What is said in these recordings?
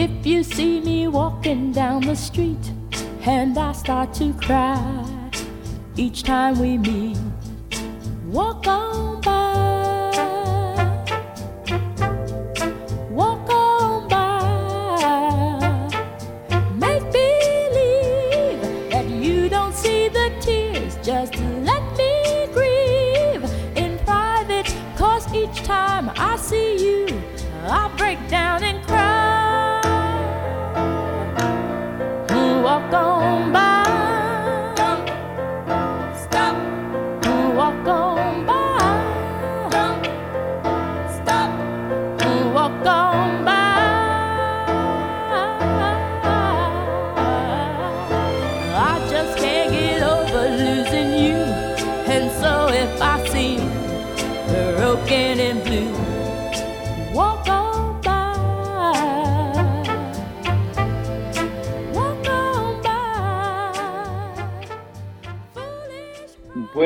If you see me walking down the street and I start to cry each time we meet, walk on by. Walk on by. Make believe that you don't see the tears. Just let me grieve in private. Cause each time I see you, I break down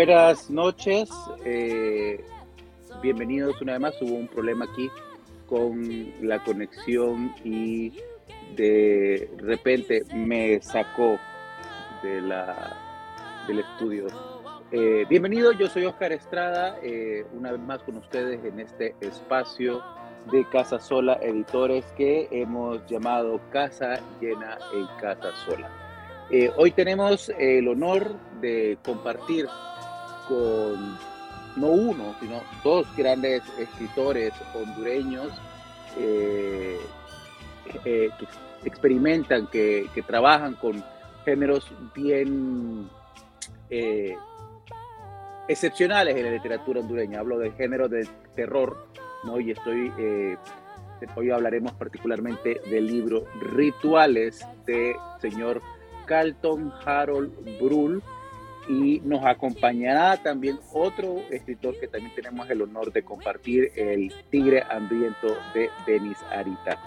Buenas noches, eh, bienvenidos una vez más. Hubo un problema aquí con la conexión y de repente me sacó de la, del estudio. Eh, bienvenido, yo soy Oscar Estrada, eh, una vez más con ustedes en este espacio de Casa Sola Editores que hemos llamado Casa Llena en Casa Sola. Eh, hoy tenemos el honor de compartir con no uno, sino dos grandes escritores hondureños eh, eh, que experimentan, que, trabajan con géneros bien eh, excepcionales en la literatura hondureña. Hablo del género de terror. Y estoy, hoy hablaremos particularmente del libro Rituales de señor Carlton Harold Brull y nos acompañará también otro escritor que también tenemos el honor de compartir, el Tigre Hambriento de Denis Arita.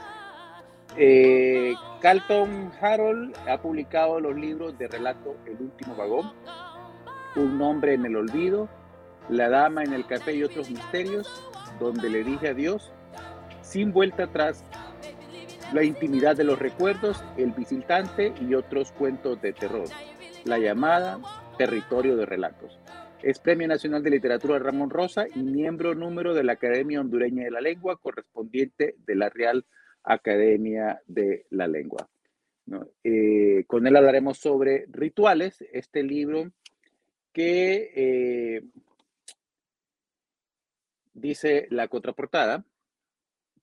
Eh, Carlton Harold ha publicado los libros de relato El último vagón, Un nombre en el olvido, La dama en el café y otros misterios, donde le dije adiós, Sin vuelta atrás, La intimidad de los recuerdos, El visitante y otros cuentos de terror, La llamada, Territorio de Relatos. Es Premio Nacional de Literatura Ramón Rosa y miembro número de la Academia Hondureña de la Lengua, correspondiente de la Real Academia de la Lengua. Eh, con él hablaremos sobre rituales, este libro que eh, dice la contraportada,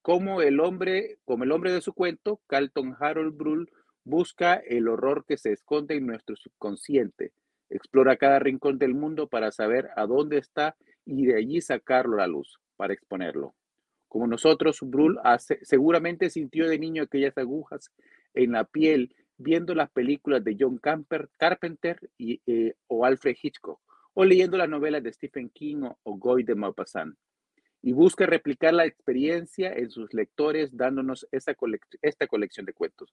como el hombre, como el hombre de su cuento, Carlton Harold Brull busca el horror que se esconde en nuestro subconsciente, explora cada rincón del mundo para saber a dónde está y de allí sacarlo a la luz para exponerlo. Como nosotros, hace- seguramente sintió de niño aquellas agujas en la piel viendo las películas de John Camper- Carpenter eh, o Alfred Hitchcock, o leyendo las novelas de Stephen King o, o Guy de Maupassant, y busca replicar la experiencia en sus lectores dándonos esta, colec- esta colección de cuentos.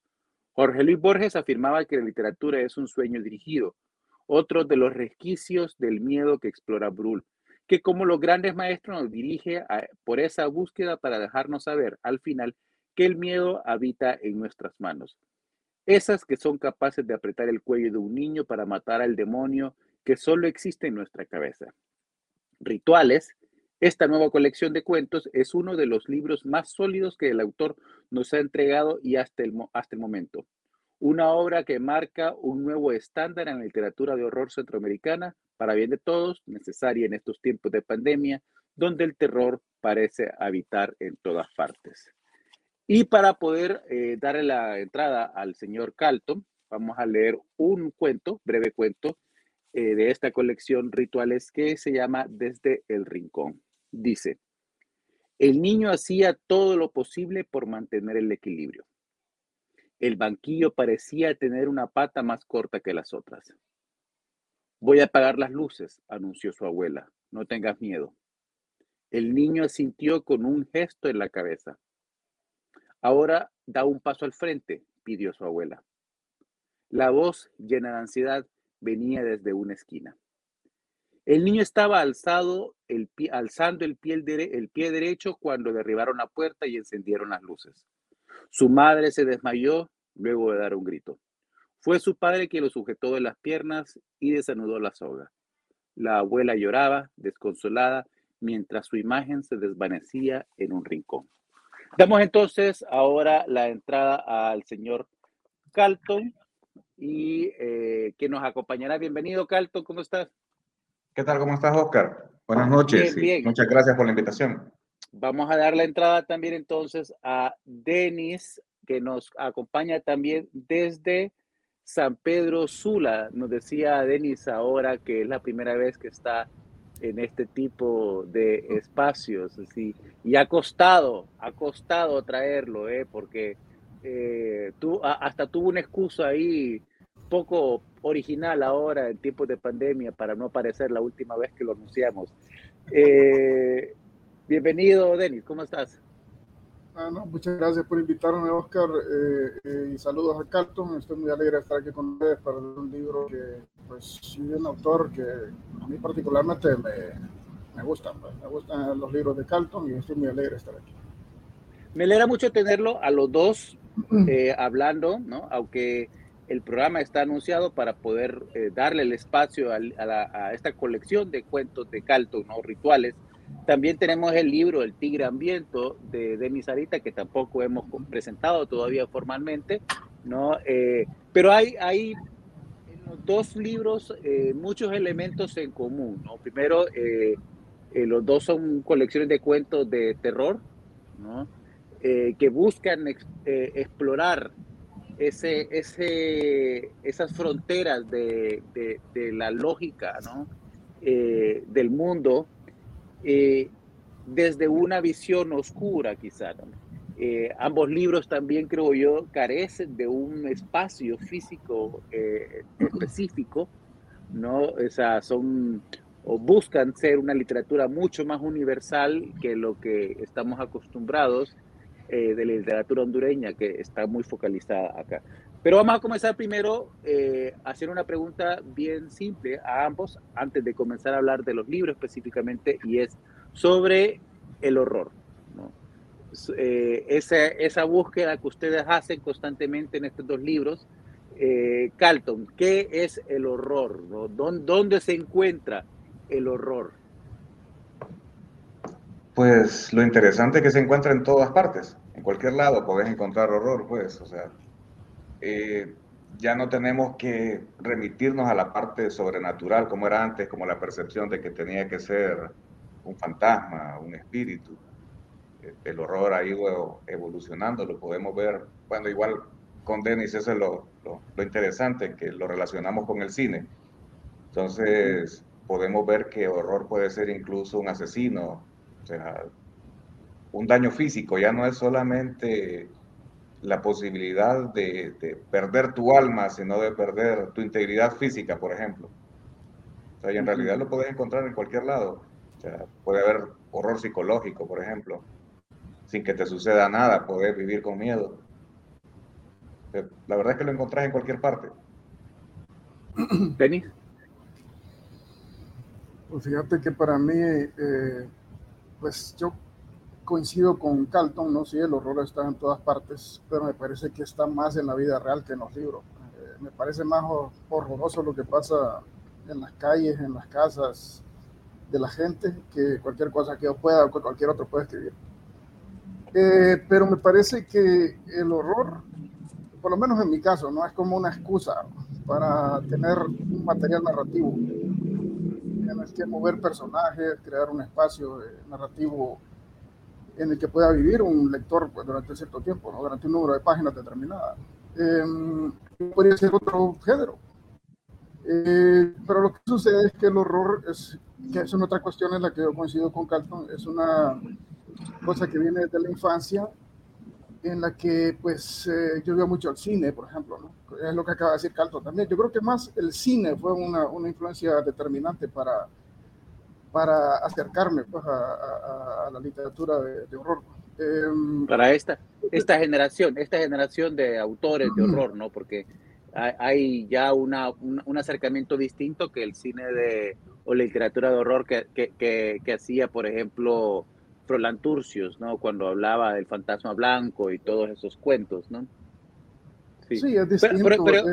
Jorge Luis Borges afirmaba que la literatura es un sueño dirigido, otro de los resquicios del miedo que explora Brull, que como los grandes maestros nos dirige por esa búsqueda para dejarnos saber al final que el miedo habita en nuestras manos. Esas que son capaces de apretar el cuello de un niño para matar al demonio que solo existe en nuestra cabeza. Rituales, esta nueva colección de cuentos es uno de los libros más sólidos que el autor nos ha entregado y hasta el, hasta el momento. Una obra que marca un nuevo estándar en la literatura de horror centroamericana, para bien de todos, necesaria en estos tiempos de pandemia, donde el terror parece habitar en todas partes. Y para poder eh, darle la entrada al señor Calton, vamos a leer un cuento, breve cuento, eh, de esta colección Rituales que se llama Desde el Rincón. Dice, el niño hacía todo lo posible por mantener el equilibrio. El banquillo parecía tener una pata más corta que las otras. Voy a apagar las luces, anunció su abuela. No tengas miedo. El niño asintió con un gesto en la cabeza. Ahora da un paso al frente, pidió su abuela. La voz, llena de ansiedad, venía desde una esquina. El niño estaba alzado, alzando el pie derecho cuando derribaron la puerta y encendieron las luces. Su madre se desmayó luego de dar un grito. Fue su padre quien lo sujetó de las piernas y desanudó la soga. La abuela lloraba, desconsolada, mientras su imagen se desvanecía en un rincón. Damos entonces ahora la entrada al señor Calton y eh, que nos acompañará. Bienvenido, Calton, ¿cómo estás? ¿Qué tal? ¿Cómo estás, Oscar? Buenas noches. Bien, bien. Muchas gracias por la invitación. Vamos a dar la entrada también entonces a Denis, que nos acompaña también desde San Pedro Sula. Nos decía Denis ahora que es la primera vez que está en este tipo de espacios. Así. Y ha costado, ha costado traerlo, ¿eh? porque eh, tú, hasta tuvo una excusa ahí poco original ahora en tiempos de pandemia para no aparecer la última vez que lo anunciamos. Eh, bienvenido, Denis, ¿cómo estás? Ah, no, muchas gracias por invitarme, Oscar, eh, eh, y saludos a Carlton. Estoy muy alegre de estar aquí con ustedes para leer un libro que, pues, sí, un autor que a mí particularmente me, me gustan, pues, me gustan los libros de Carlton y estoy muy alegre de estar aquí. Me alegra mucho tenerlo a los dos eh, hablando, ¿no? Aunque el programa está anunciado para poder eh, darle el espacio a, a, la, a, esta colección de cuentos de Calton, ¿no? Rituales. También tenemos el libro El Tigre Hambriento de Demis Sarita, que tampoco hemos presentado todavía formalmente, ¿no? Eh, pero hay, hay dos libros eh, muchos elementos en común, ¿no? Primero, eh, los dos son colecciones de cuentos de terror, ¿no? que buscan explorar ese, ese, esas fronteras de, de, de la lógica ¿no? eh, del mundo eh, desde una visión oscura quizá. Eh, ambos libros también creo yo carecen de un espacio físico eh, específico, ¿no? O sea, buscan ser una literatura mucho más universal que lo que estamos acostumbrados de la literatura hondureña que está muy focalizada acá. Pero vamos a comenzar primero eh, hacer una pregunta bien simple a ambos antes de comenzar a hablar de los libros específicamente y es sobre el horror. Eh, esa, esa búsqueda que ustedes hacen constantemente en estos dos libros. Eh, Carlton, ¿qué es el horror? ¿no? ¿Dónde, ¿Dónde se encuentra el horror? Pues lo interesante es que se encuentra en todas partes, en cualquier lado podés encontrar horror, pues, o sea, eh, ya no tenemos que remitirnos a la parte sobrenatural como era antes, como la percepción de que tenía que ser un fantasma, un espíritu. El horror ha ido evolucionando, lo podemos ver, bueno, igual con Denis eso es lo, lo, lo interesante, que lo relacionamos con el cine. Entonces, podemos ver que horror puede ser incluso un asesino, o sea, un daño físico, ya no es solamente la posibilidad de, de, perder tu alma, sino de perder tu integridad física, por ejemplo. O sea, y en realidad lo puedes encontrar en cualquier lado. O sea, puede haber horror psicológico, por ejemplo, sin que te suceda nada, poder vivir con miedo. La verdad es que lo encontrás en cualquier parte. Denis. Pues fíjate que para mí, eh, pues yo coincido con Carlton, ¿no? Sí, el horror está en todas partes, pero me parece que está más en la vida real que en los libros. Eh, me parece más horroroso lo que pasa en las calles, en las casas de la gente, que cualquier cosa que yo pueda o cualquier otro pueda escribir. Eh, pero me parece que el horror, por lo menos en mi caso, no es como una excusa para tener un material narrativo en el que mover personajes, crear un espacio narrativo en el que pueda vivir un lector pues, durante cierto tiempo, ¿no? durante un número de páginas determinada. Eh, podría ser otro género. Eh, pero lo que sucede es que el horror es, que es una otra cuestión en la que yo coincido con Carlton, es una cosa que viene desde la infancia, en la que pues eh, yo veo mucho el cine, por ejemplo, ¿no? es lo que acaba de decir Carlton también. Yo creo que más el cine fue una, una influencia determinante para, para acercarme pues, a, a, a, la literatura de, de horror. Eh, para esta, esta generación, esta generación de autores de horror, ¿no? Porque hay, ya una, un, un, acercamiento distinto que el cine de, o la literatura de horror que, que, que, que hacía, por ejemplo, Froland Turcios, ¿no? Cuando hablaba del fantasma blanco y todos esos cuentos, ¿no? Sí, es distinto. Pero, pero,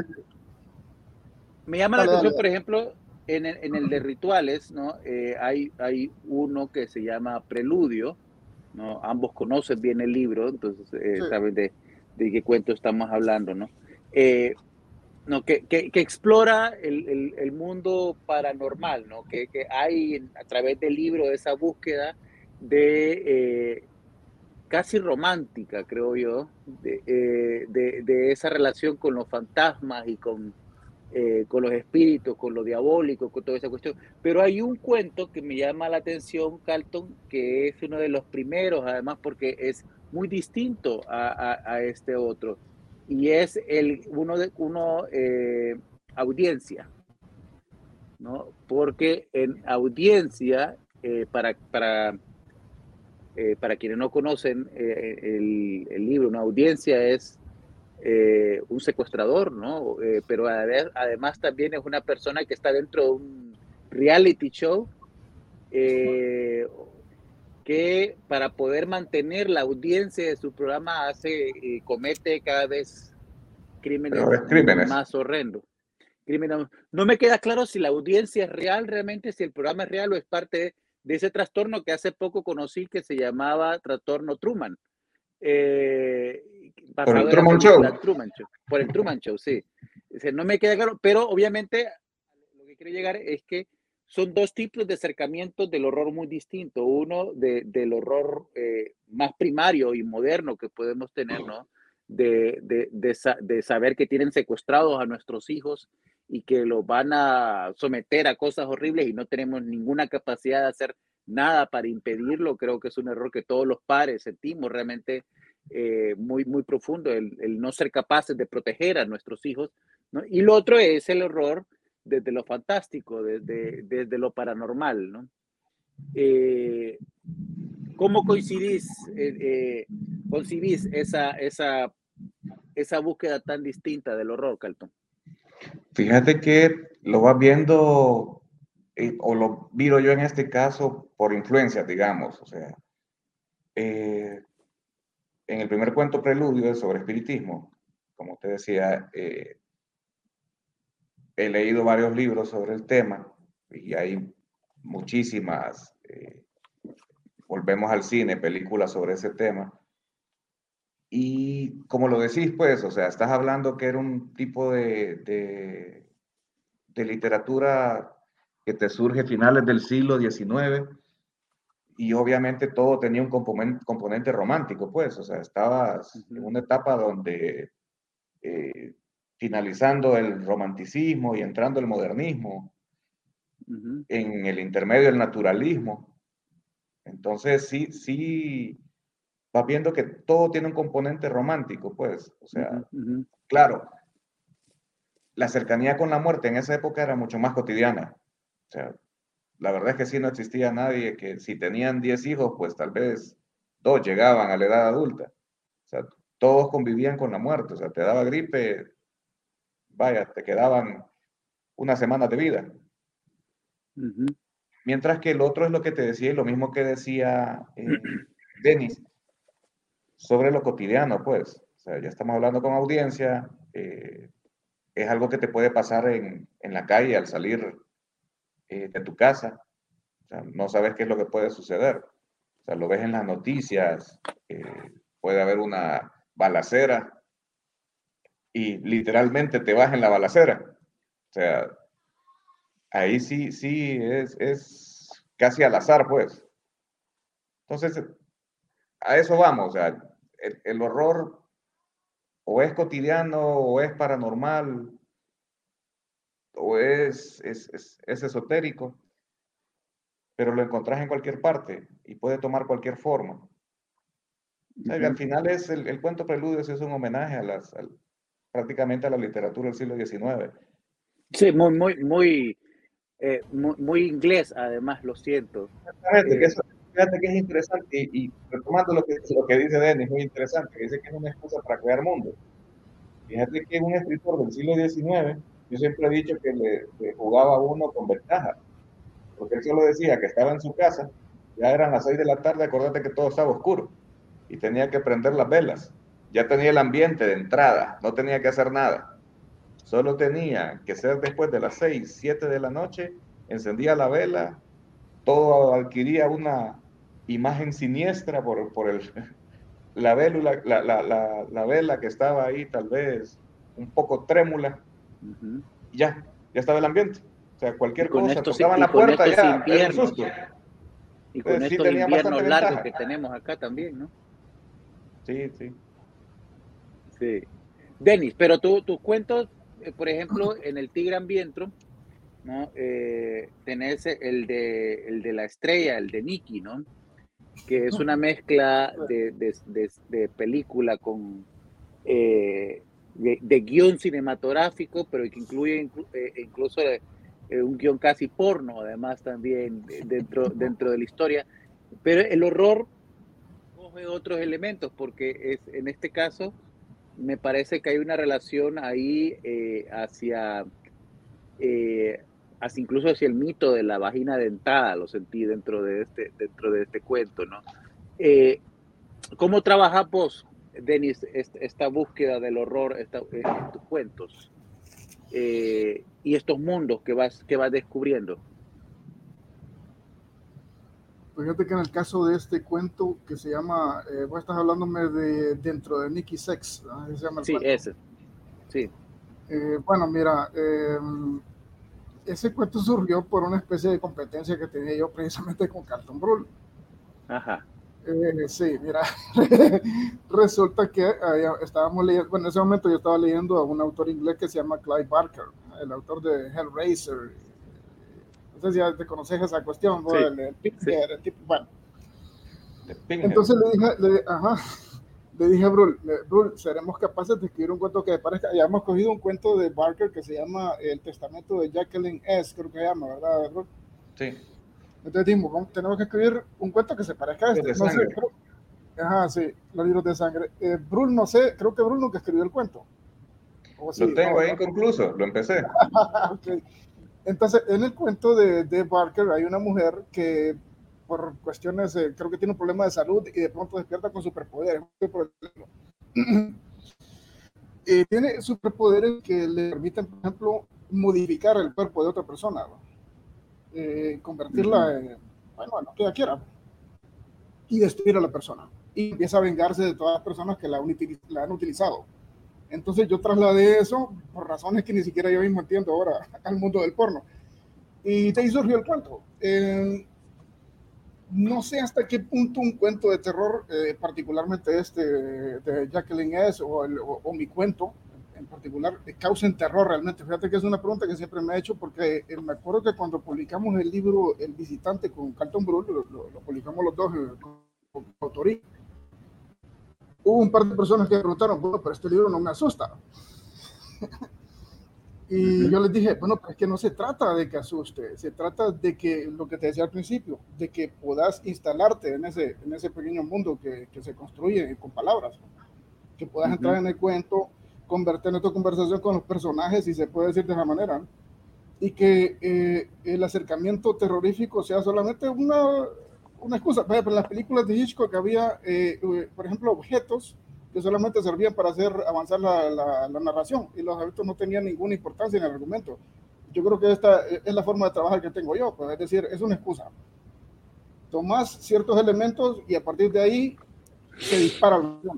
me llama la atención, por ejemplo, en el, en el, de rituales, ¿no? Eh, hay, hay uno que se llama Preludio, ¿no? Ambos conocen bien el libro, entonces eh, saben de, de, qué cuento estamos hablando, ¿no? Eh, no, que, que, que explora el, el, el, mundo paranormal, ¿no? Que, que, hay a través del libro esa búsqueda de eh, casi romántica, creo yo, de, eh, de, de, esa relación con los fantasmas y con, eh, con los espíritus, con lo diabólico, con toda esa cuestión. Pero hay un cuento que me llama la atención, Carlton, que es uno de los primeros, además, porque es muy distinto a, este otro y es el uno de uno eh, audiencia, ¿no? Porque en audiencia, eh, para, para, para quienes no conocen el, el, libro, una audiencia es eh, un secuestrador, ¿no? pero además, además, también es una persona que está dentro de un reality show que para poder mantener la audiencia de su programa hace y comete cada vez crímenes, crímenes. más horrendos. Crímenes. No me queda claro si la audiencia es real realmente, si el programa es real o es parte de, de ese trastorno que hace poco conocí que se llamaba trastorno Truman. Eh, por el Truman Show. Truman Show. Por el Truman Show, sí. O sea, no me queda claro, pero obviamente lo que quiero llegar es que son dos tipos de acercamientos del horror muy distintos. Uno de, del horror eh, más primario y moderno que podemos tener, ¿no? De, de, de, de, saber que tienen secuestrados a nuestros hijos y que los van a someter a cosas horribles y no tenemos ninguna capacidad de hacer nada para impedirlo. Creo que es un error que todos los padres sentimos realmente eh, muy, muy profundo, el, el, no ser capaces de proteger a nuestros hijos. ¿no? Y lo otro es el horror desde lo fantástico, desde, desde lo paranormal, ¿no? Eh, ¿Cómo coincidís, eh, eh, esa, esa, esa búsqueda tan distinta del horror, Calton? Fíjate que lo vas viendo, eh, o lo miro yo en este caso por influencia, digamos, o sea, eh, en el primer cuento preludio sobre espiritismo, como usted decía, eh, he leído varios libros sobre el tema y hay muchísimas, eh, volvemos al cine, películas sobre ese tema. Y como lo decís, pues, o sea, estás hablando que era un tipo de, de literatura que te surge a finales del siglo XIX y obviamente todo tenía un componente, componente romántico, pues, o sea, estabas en una etapa donde eh, finalizando el romanticismo y entrando el modernismo, uh -huh. en el intermedio del naturalismo. Entonces, sí, sí, vas viendo que todo tiene un componente romántico, pues, o sea, uh -huh. claro, la cercanía con la muerte en esa época era mucho más cotidiana. O sea, la verdad es que sí no existía nadie que si tenían 10 hijos, pues tal vez dos llegaban a la edad adulta. O sea, todos convivían con la muerte. O sea, te daba gripe, vaya, te quedaban unas semanas de vida. Uh -huh. Mientras que el otro es lo que te decía y lo mismo que decía eh, Denis sobre lo cotidiano, pues. O sea, ya estamos hablando con audiencia, eh, es algo que te puede pasar en, en la calle al salir eh, de tu casa. O sea, no sabes qué es lo que puede suceder. O sea, lo ves en las noticias, eh, puede haber una balacera y literalmente te vas en la balacera. O sea, ahí sí, sí, es, es casi al azar, pues. Entonces, a eso vamos. O sea, el, el horror o es cotidiano o es paranormal o es, es, es, es, esotérico, pero lo encontrás en cualquier parte y puede tomar cualquier forma. O sea, uh -huh. Al final es el, el, cuento preludio es un homenaje a las, prácticamente a la literatura del siglo XIX. Sí, muy, muy, muy, eh, muy, muy, inglés, además, lo siento. Exactamente, eh, que eso, fíjate que es interesante, y, y, retomando lo que, lo que dice Denis, muy interesante, dice que es una excusa para crear mundo. Fíjate que un escritor del siglo XIX, yo siempre he dicho que le, le jugaba uno con ventaja, porque él solo decía que estaba en su casa Ya eran las 6 de la tarde, acordate que todo estaba oscuro y tenía que prender las velas. Ya tenía el ambiente de entrada, no tenía que hacer nada. Solo tenía que ser después de las 6, 7 de la noche, encendía la vela, todo adquiría una imagen siniestra por, por el, la, la, la, la, vela que estaba ahí tal vez un poco trémula. Ya, ya estaba el ambiente. O sea, cualquier cosa, tocaban la puerta ya, un susto. Y con Entonces, estos sí inviernos largos que tenemos acá también, ¿no? Sí, sí. Sí. Denis, pero tú, tus cuentos, eh, por ejemplo, en el Tigre Ambientro, ¿no? Eh, tenés el de, el de la estrella, el de Nicky, ¿no? Que es una mezcla de, de, de, película con eh, de, guion cinematográfico, pero que incluye eh, incluso un guion casi porno, además también dentro, dentro de la historia. Pero el horror coge otros elementos, porque es, en este caso me parece que hay una relación ahí eh, hacia, eh, hacia, incluso hacia el mito de la vagina dentada, lo sentí dentro de este, dentro de este cuento, ¿no? Eh, ¿Cómo trabajas vos, Denis, esta búsqueda del horror en tus cuentos? y estos mundos que vas, que vas descubriendo. Fíjate que en el caso de este cuento que se llama, eh, vos estás hablándome de dentro de Nicky Sex, se llama sí, ese. Sí. Eh, bueno, mira, eh, ese cuento surgió por una especie de competencia que tenía yo precisamente con Carlton Brule. Ajá. Eh, sí, mira, resulta que estábamos leyendo, bueno, en ese momento yo estaba leyendo a un autor inglés que se llama Clive Barker, el autor de Hellraiser, no sé si ya te conoces esa cuestión, el, tipo, bueno. Entonces le dije, le, ajá, le dije a Brul, Brul, seremos capaces de escribir un cuento que parezca, ya hemos cogido un cuento de Barker que se llama El Testamento de Jacqueline S, creo que se llama, ¿verdad, Brul? Sí. Entonces dijimos, tenemos que escribir un cuento que se parezca a este. No sé, ajá, sí, los libros de sangre. Eh, Brul, no sé, creo que Brul nunca escribió el cuento. lo tengo ahí inconcluso, lo empecé. okay. Entonces, en el cuento de, de, Barker hay una mujer que por cuestiones, creo que tiene un problema de salud y de pronto despierta con superpoderes. y tiene superpoderes que le permiten, por ejemplo, modificar el cuerpo de otra persona, eh, convertirla en, bueno, lo que ella quiera, y destruir a la persona. Y empieza a vengarse de todas las personas que la han utilizado. Entonces yo trasladé eso por razones que ni siquiera yo mismo entiendo ahora al mundo del porno. Y ahí surgió el cuento. Eh, no sé hasta qué punto un cuento de terror, eh, particularmente este de Jacqueline S. o, mi cuento en particular, causen terror realmente. Fíjate que es una pregunta que siempre me he hecho porque eh, me acuerdo que cuando publicamos el libro El visitante con Carlton Brule, lo, publicamos los dos con autoría hubo un par de personas que preguntaron, bueno, pero este libro no me asusta. y yo les dije, bueno, pero es que no se trata de que asuste, se trata de que, lo que te decía al principio, de que puedas instalarte en ese, en ese pequeño mundo que, que se construye con palabras, que puedas entrar en el cuento, convertir en tu conversación con los personajes, si se puede decir de esa manera, y que eh, el acercamiento terrorífico sea solamente una, una excusa. Por las películas de Hitchcock había, eh, por ejemplo, objetos que solamente servían para hacer avanzar la, la, narración y los objetos no tenían ninguna importancia en el argumento. Yo creo que esta es la forma de trabajar que tengo yo, pues, es decir, es una excusa. Tomás ciertos elementos y a partir de ahí se dispara la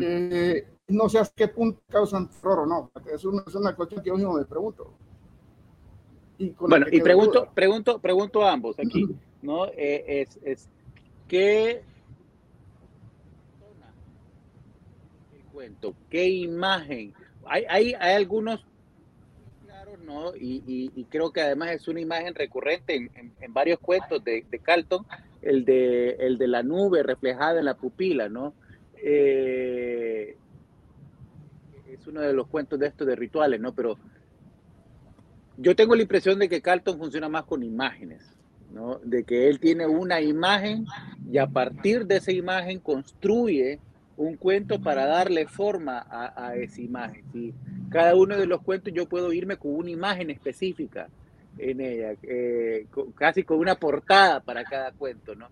eh, no sé hasta qué punto causan terror o no. Es una, es una cuestión que yo mismo me pregunto. Y bueno, y pregunto, pregunto, pregunto a ambos aquí. ¿no? Eh, es, es qué el cuento, qué imagen. Hay, hay, hay algunos claros, ¿no? Y, y, creo que además es una imagen recurrente en, en, varios cuentos de, de, Carlton, el de, el de la nube reflejada en la pupila, ¿no? Eh, es uno de los cuentos de estos de rituales, ¿no? Pero yo tengo la impresión de que Carlton funciona más con imágenes. De que él tiene una imagen y a partir de esa imagen construye un cuento para darle forma a, esa imagen. Cada uno de los cuentos yo puedo irme con una imagen específica en ella, eh, casi con una portada para cada cuento, ¿no?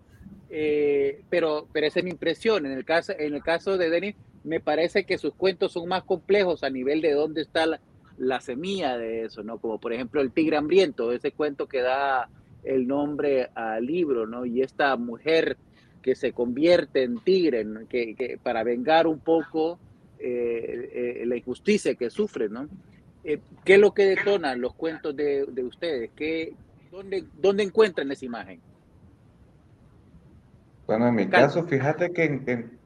Eh, pero, pero esa es mi impresión. En el caso, en el caso de Denis, me parece que sus cuentos son más complejos a nivel de dónde está la, la semilla de eso, ¿no? Como por ejemplo El Tigre Hambriento, ese cuento que da el nombre al libro, ¿no? Y esta mujer que se convierte en tigre, que, para vengar un poco eh, eh, la injusticia que sufre, ¿no? Eh, ¿Qué es lo que detonan los cuentos de, de ustedes? ¿Qué, dónde, ¿Dónde encuentran esa imagen? Bueno, en mi caso, fíjate que en, en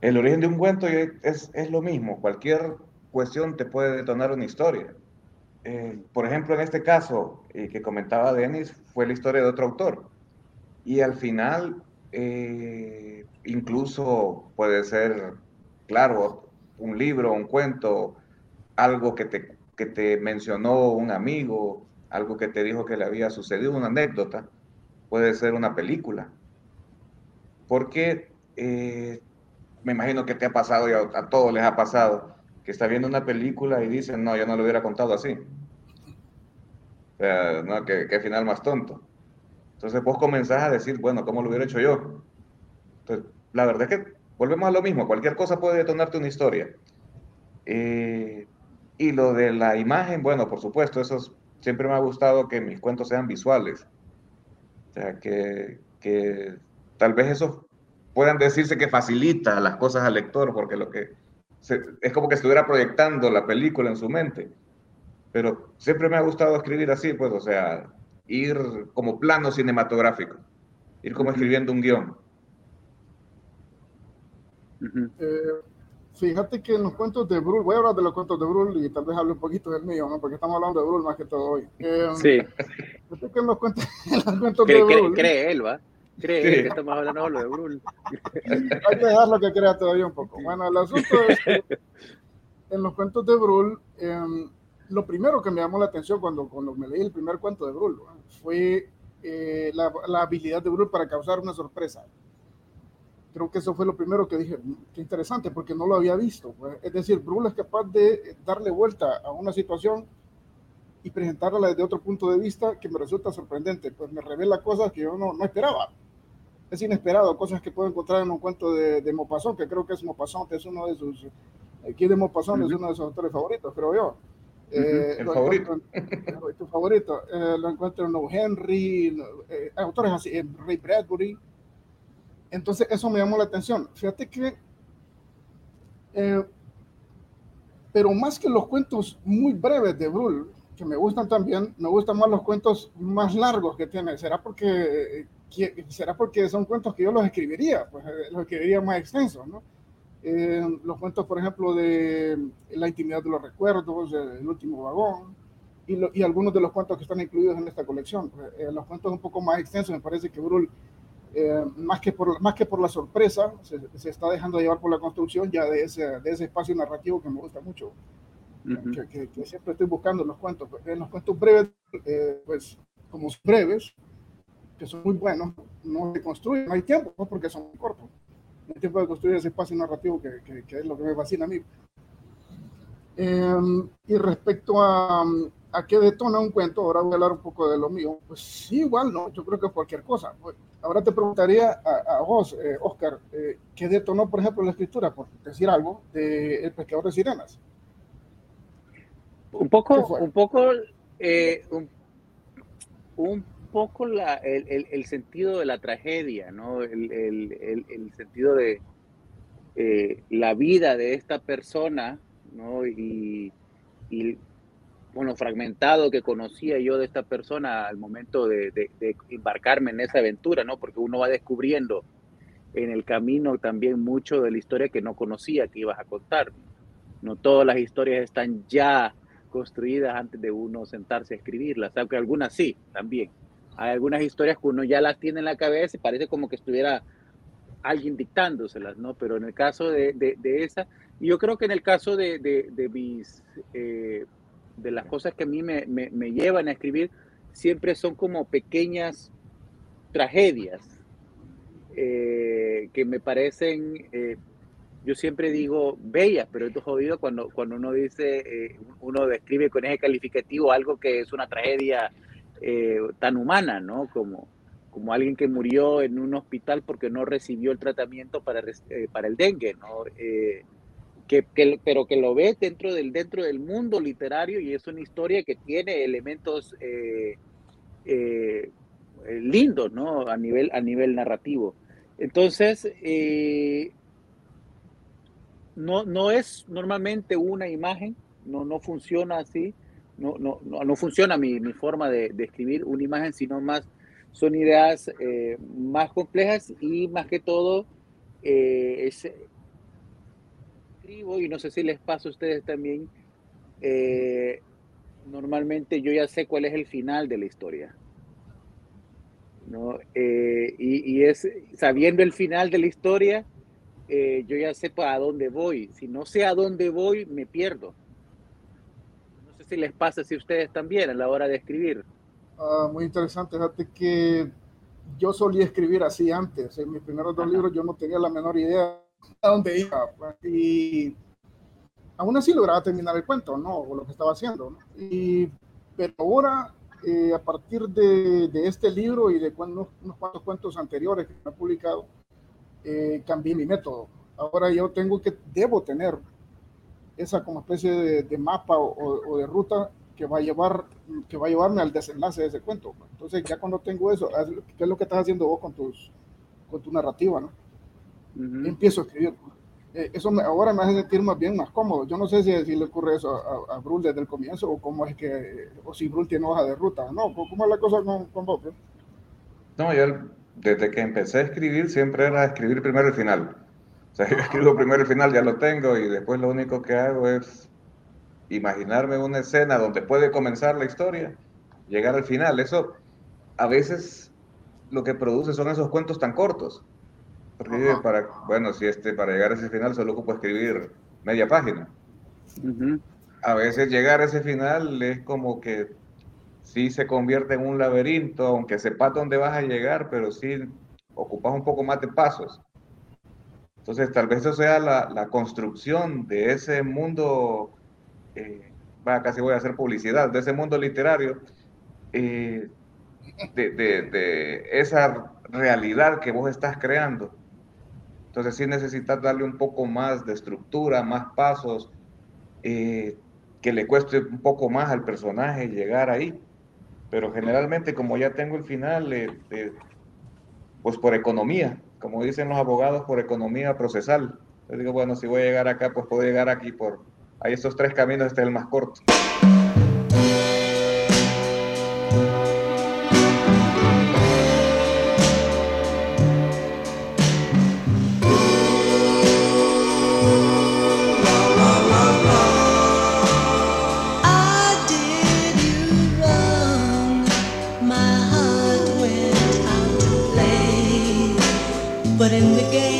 el origen de un cuento es, es, lo mismo. Cualquier cuestión te puede detonar una historia. Eh, por ejemplo, en este caso eh, que comentaba Denis, fue la historia de otro autor. Y al final, eh, incluso puede ser, claro, un libro, un cuento, algo que te, que te mencionó un amigo, algo que te dijo que le había sucedido, una anécdota, puede ser una película porque eh, me imagino que te ha pasado y a, todos les ha pasado que está viendo una película y dicen, no, yo no lo hubiera contado así. O sea, no, qué, final más tonto. Entonces vos comenzás a decir, bueno, ¿cómo lo hubiera hecho yo? Entonces, la verdad es que volvemos a lo mismo, cualquier cosa puede detonarte una historia. Eh, y lo de la imagen, bueno, por supuesto, eso siempre me ha gustado que mis cuentos sean visuales. O sea, que, que tal vez eso puedan decirse que facilita las cosas al lector, porque lo que es como que estuviera proyectando la película en su mente. Pero siempre me ha gustado escribir así, pues, o sea, ir como plano cinematográfico, ir como escribiendo un guion. Eh, fíjate que en los cuentos de Brul, voy a hablar de los cuentos de Brul y tal vez hable un poquito del mío, ¿no? porque estamos hablando de Brul más que todo hoy. Eh, sí. Fíjate que en los cuentos, en los cuentos de Brul. Cree él, ¿va? Cree que estamos hablando de Brul. Hay que dejarlo que crea todavía un poco. Bueno, el asunto es que en los cuentos de Brul, eh, lo primero que me llamó la atención cuando, cuando me leí el primer cuento de Brul fue eh, la, la, habilidad de Brul para causar una sorpresa. Creo que eso fue lo primero que dije, mm, qué interesante, porque no lo había visto. Pues. Es decir, Brul es capaz de darle vuelta a una situación y presentarla desde otro punto de vista que me resulta sorprendente, pues me revela cosas que yo no, no esperaba es inesperado, cosas que puedo encontrar en un cuento de, de Maupassant, que creo que es Maupassant, es uno de sus, aquí de Maupassant uh -huh. es uno de sus autores favoritos, creo yo. Eh, el favorito. En, tu favorito. Eh, lo encuentro en O. Henry, eh, autores así, Ray Bradbury. Entonces, eso me llamó la atención. Fíjate que, pero más que los cuentos muy breves de Brul, que me gustan también, me gustan más los cuentos más largos que tiene. ¿Será porque será porque son cuentos que yo los escribiría, pues eh, los escribiría más extensos, ¿no? Eh, los cuentos, por ejemplo, de La intimidad de los recuerdos, El último vagón, y, lo, y algunos de los cuentos que están incluidos en esta colección. Pues, eh, los cuentos un poco más extensos, me parece que Brul, eh, más, que por, más que por la sorpresa, se, se, está dejando llevar por la construcción ya de ese, de ese espacio narrativo que me gusta mucho, uh -huh. que, que, que, siempre estoy buscando en los cuentos. En los cuentos breves, pues como breves, que son muy buenos, no se construyen, no hay tiempo, ¿no? porque son cortos. No hay tiempo de construir ese espacio narrativo que, que, que es lo que me fascina a mí. Eh, y respecto a, a qué detona un cuento, ahora voy a hablar un poco de lo mío, pues sí, igual, ¿no? Yo creo que cualquier cosa. Pues, ahora te preguntaría a, a vos, eh, Oscar, eh, ¿qué detonó, por ejemplo, la escritura, por decir algo, de El pescador de sirenas? Un poco, un poco, eh, un, un poco la, el, el, el, sentido de la tragedia, ¿no? El, el sentido de eh, la vida de esta persona, ¿no? Y, y, fragmentado que conocía yo de esta persona al momento de, de, de, embarcarme en esa aventura, ¿no? Porque uno va descubriendo en el camino también mucho de la historia que no conocía que ibas a contar. No todas las historias están ya construidas antes de uno sentarse a escribirlas, aunque algunas sí, también hay algunas historias que uno ya las tiene en la cabeza y parece como que estuviera alguien dictándoselas, ¿no? Pero en el caso de, de, esa, yo creo que en el caso de, de mis, eh, las cosas que a mí me, me, me, llevan a escribir, siempre son como pequeñas tragedias eh, que me parecen eh, yo siempre digo bellas, pero esto es jodido cuando, cuando uno dice, eh, uno describe con ese calificativo algo que es una tragedia eh, tan humana, ¿no? Como, como alguien que murió en un hospital porque no recibió el tratamiento para, eh, para el dengue, ¿no? que, que, pero que lo ve dentro del, dentro del mundo literario y es una historia que tiene elementos lindos, ¿no? A nivel, a nivel narrativo. Entonces, no, no es normalmente una imagen, no, no funciona así, no, no, no, funciona mi, mi forma de, de, escribir una imagen, sino más son ideas eh, más complejas y más que todo eh, escribo y no sé si les pasa a ustedes también, eh, normalmente yo ya sé cuál es el final de la historia. ¿no? y, y es sabiendo el final de la historia, yo ya sé a dónde voy. Si no sé a dónde voy, me pierdo. No sé si les pasa a ustedes también a la hora de escribir. Ah, muy interesante. Fíjate que yo solía escribir así antes. En mis primeros dos libros yo no tenía la menor idea a dónde iba. Pues, y aún así lograba terminar el cuento, ¿no? O lo que estaba haciendo. Y, pero ahora, eh, a partir de, de, este libro y de unos, unos cuantos cuentos anteriores que me he publicado, eh, cambié mi método. Ahora yo tengo que, debo tener esa como especie de, mapa o, de ruta que va a llevar que va a llevarme al desenlace de ese cuento. Entonces ya cuando tengo eso, ¿qué es lo que estás haciendo vos con tus con tu narrativa, no? Empiezo a escribir. Eh, eso ahora me hace sentir más bien más cómodo. Yo no sé si, si le ocurre eso a, a, Brul desde el comienzo o cómo es que, o si Brul tiene hoja de ruta. No, ¿cómo es la cosa con, con vos? No, yo desde que empecé a escribir siempre era escribir primero el final. O sea, escribo primero el final, ya lo tengo y después lo único que hago es imaginarme una escena donde puede comenzar la historia, llegar al final. Eso a veces lo que produce son esos cuentos tan cortos. Porque para, bueno, si este, para llegar a ese final solo ocupo escribir media página. A veces llegar a ese final es como que sí se convierte en un laberinto, aunque sepas dónde vas a llegar, pero sí ocupas un poco más de pasos. Entonces, tal vez eso sea la, construcción de ese mundo, eh, casi voy a hacer publicidad, de ese mundo literario, eh, de, de, esa realidad que vos estás creando. Entonces, sí necesitas darle un poco más de estructura, más pasos, eh, que le cueste un poco más al personaje llegar ahí pero generalmente como ya tengo el final, eh, eh, pues por economía, como dicen los abogados, por economía procesal. Yo digo, bueno, si voy a llegar acá, pues puedo llegar aquí por, ahí estos tres caminos, este es el más corto. but in the game.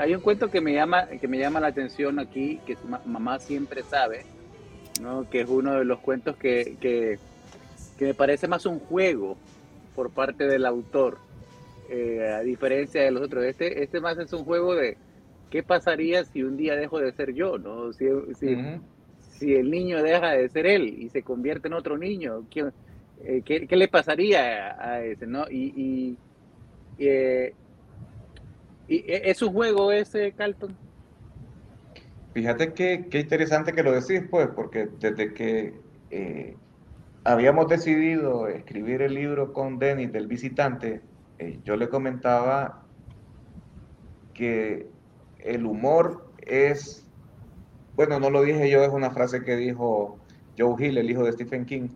Hay un cuento que me llama, que me llama la atención aquí, que mamá siempre sabe, ¿no? que es uno de los cuentos que, que, que, me parece más un juego por parte del autor. eh, a diferencia de los otros. Este, este más es un juego de qué pasaría si un día dejo de ser yo, ¿no? Si, si, el niño deja de ser él y se convierte en otro niño, ¿qué, eh, qué, le pasaría a, ese, ¿no? Y, y, eh, y, es un juego ese, Carlton. Fíjate que interesante que lo decís, pues, porque desde que habíamos decidido escribir el libro con Denis del visitante, eh, yo le comentaba que el humor es, bueno, no lo dije yo, es una frase que dijo Joe Hill, el hijo de Stephen King,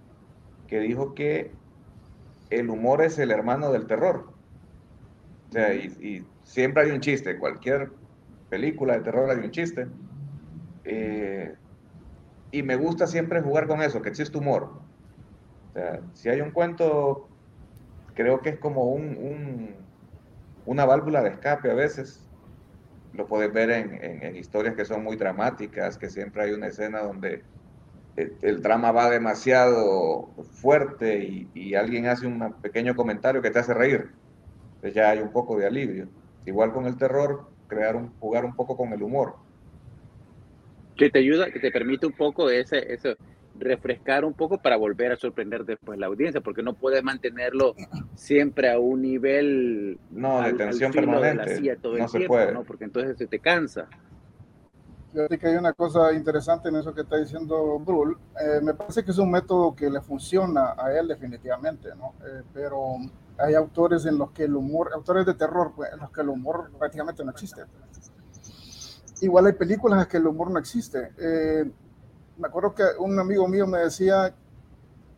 que dijo que el humor es el hermano del terror. O sea, y, siempre hay un chiste, cualquier película de terror hay un chiste. Eh, y me gusta siempre jugar con eso, que existe humor. O sea, si hay un cuento, creo que es como un, una válvula de escape a veces. Lo puedes ver en, historias que son muy dramáticas, que siempre hay una escena donde el, drama va demasiado fuerte y, alguien hace un pequeño comentario que te hace reír. Entonces ya hay un poco de alivio. Igual con el terror, crear un, jugar un poco con el humor. Que te ayuda, que te permite un poco ese, eso, refrescar un poco para volver a sorprender después la audiencia, porque no puedes mantenerlo siempre a un nivel no de tensión permanente, todo no se puede. ¿no? porque entonces se te cansa. Fíjate que hay una cosa interesante en eso que está diciendo Brul. Eh, me parece que es un método que le funciona a él definitivamente, ¿no? Eh, pero hay autores en los que el humor, autores de terror, pues, en los que el humor prácticamente no existe. Igual hay películas en las que el humor no existe. Eh, me acuerdo que un amigo mío me decía,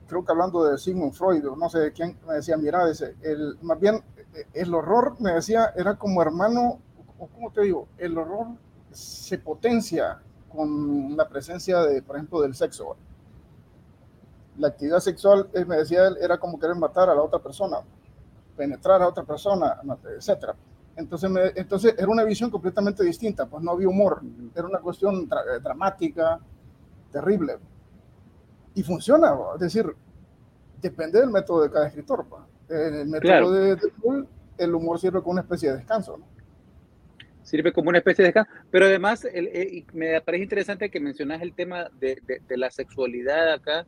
creo que hablando de Sigmund Freud, no sé de quién, me decía, mira, el, más bien el horror, me decía, era como hermano, o como te digo, el horror se potencia con la presencia de, por ejemplo, del sexo. La actividad sexual, eh, me decía él, era como querer matar a la otra persona, penetrar a otra persona, etcétera. Entonces, entonces era una visión completamente distinta, pues no había humor, era una cuestión dramática, terrible. Y funciona, es decir, depende del método de cada escritor. En el método de, el humor sirve como una especie de descanso. Sirve como una especie de descanso. Pero además, eh, me parece interesante que mencionas el tema de, la sexualidad acá,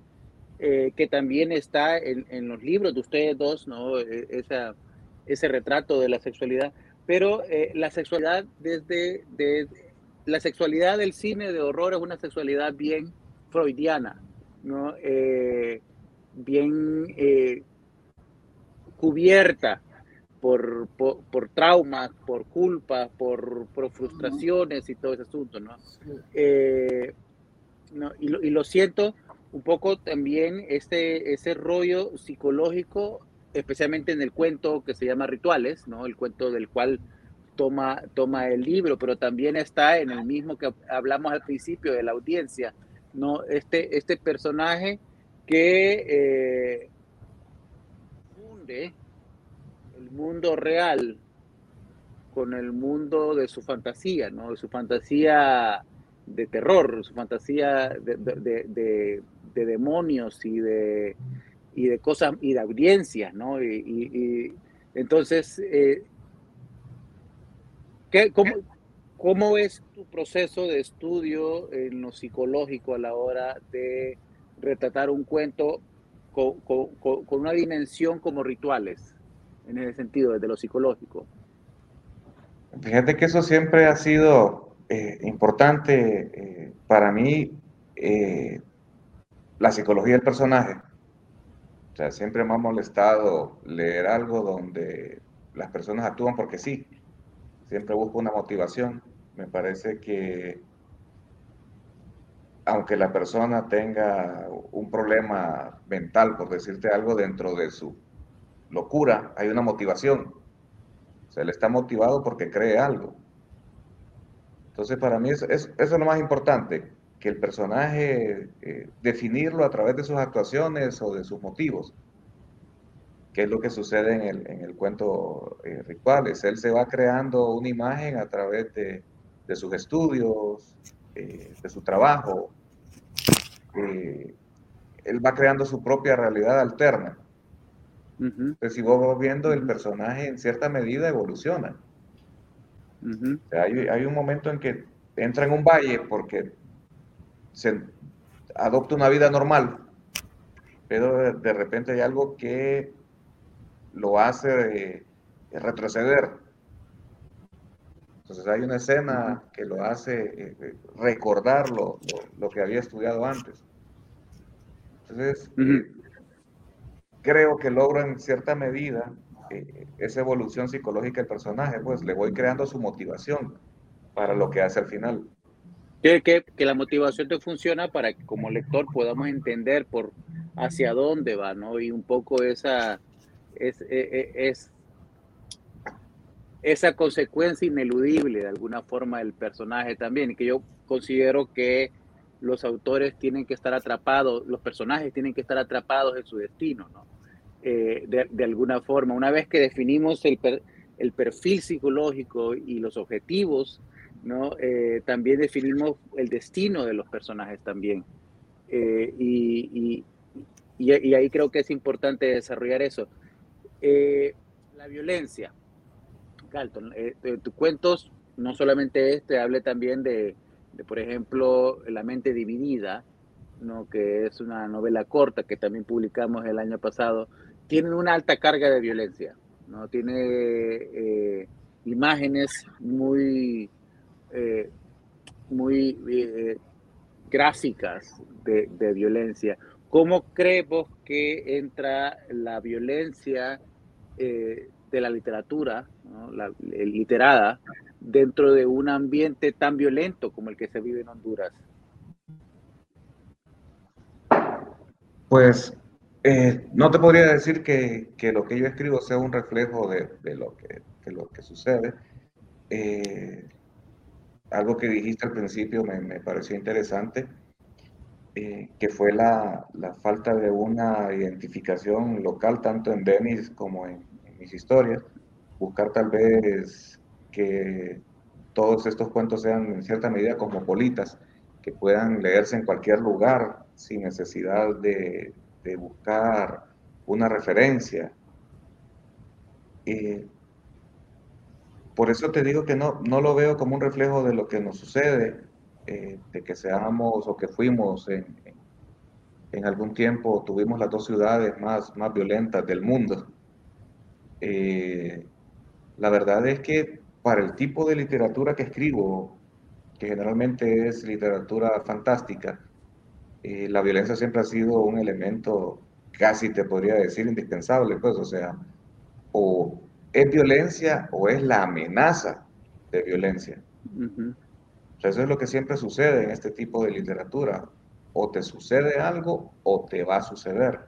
eh, que también está en, los libros de ustedes dos, ¿no? E, esa, ese retrato de la sexualidad. Pero eh, la sexualidad desde, la sexualidad del cine de horror es una sexualidad bien freudiana, ¿no? Eh, bien eh, cubierta por, por, traumas, por culpas, por, frustraciones y todo ese asunto, ¿no? Eh, y, lo, y, lo, siento un poco también este, ese rollo psicológico, especialmente en el cuento que se llama Rituales, ¿no? El cuento del cual toma, toma el libro, pero también está en el mismo que hablamos al principio de la audiencia, ¿no? Este, este personaje que eh, el mundo real con el mundo de su fantasía, ¿no? De su fantasía de terror, su fantasía de, demonios y de, y de cosas y de audiencias, ¿no? Y, entonces eh, cómo, es tu proceso de estudio en lo psicológico a la hora de retratar un cuento con, una dimensión como rituales, en ese sentido, desde lo psicológico? Fíjate que eso siempre ha sido eh, importante eh, para mí, la psicología del personaje. O sea, siempre me ha molestado leer algo donde las personas actúan porque sí, siempre busco una motivación. Me parece que aunque la persona tenga un problema mental, por decirte algo, dentro de su locura, hay una motivación. O sea, él está motivado porque cree algo. Entonces, para mí eso, es lo más importante, que el personaje, eh, definirlo a través de sus actuaciones o de sus motivos qué es lo que sucede en el, en el cuento eh, Rituales. Él se va creando una imagen a través de, de sus estudios, eh, de su trabajo. Eh, él va creando su propia realidad alterna. Entonces, si vos vas viendo, el personaje en cierta medida evoluciona. hay, un momento en que entra en un valle porque se adopta una vida normal, pero de, repente hay algo que lo hace retroceder. Entonces hay una escena que lo hace eh, recordar lo, que había estudiado antes. Entonces, eh, creo que logro en cierta medida eh, esa evolución psicológica del personaje, pues le voy creando su motivación para lo que hace al final. Que, que, la motivación te funciona para que como lector podamos entender por hacia dónde va, ¿no? Y un poco esa es, e, e, es, esa consecuencia ineludible de alguna forma del personaje también, y que yo considero que los autores tienen que estar atrapados, los personajes tienen que estar atrapados en su destino, ¿no? Eh, de, alguna forma. Una vez que definimos el, el perfil psicológico y los objetivos, ¿no? Eh, también definimos el destino de los personajes también. Eh, y, ahí creo que es importante desarrollar eso. la violencia. Galton, tus cuentos, no solamente este, hable también de, de, por ejemplo, La mente dividida, ¿no? que es una novela corta que también publicamos el año pasado, tienen una alta carga de violencia, ¿no? Tiene eh, imágenes muy, eh, muy eh, gráficas de, violencia. ¿Cómo crees que entra la violencia de la literatura, la, literada, dentro de un ambiente tan violento como el que se vive en Honduras? Pues eh, no te podría decir que, lo que yo escribo sea un reflejo de, lo, que, sucede. Eh, algo que dijiste al principio me, pareció interesante, eh, que fue la, falta de una identificación local tanto en Denis como en, en mis historias. Buscar tal vez que todos estos cuentos sean en cierta medida cosmopolitas, que puedan leerse en cualquier lugar sin necesidad de, de buscar una referencia. y por eso te digo que no, no lo veo como un reflejo de lo que nos sucede, eh, de que seamos o que fuimos en, en, algún tiempo, tuvimos las dos ciudades más, más violentas del mundo. Eh, la verdad es que para el tipo de literatura que escribo, que generalmente es literatura fantástica, eh, la violencia siempre ha sido un elemento, casi te podría decir, indispensable, pues, o sea, o es violencia o es la amenaza de violencia. eso es lo que siempre sucede en este tipo de literatura. O te sucede algo o te va a suceder.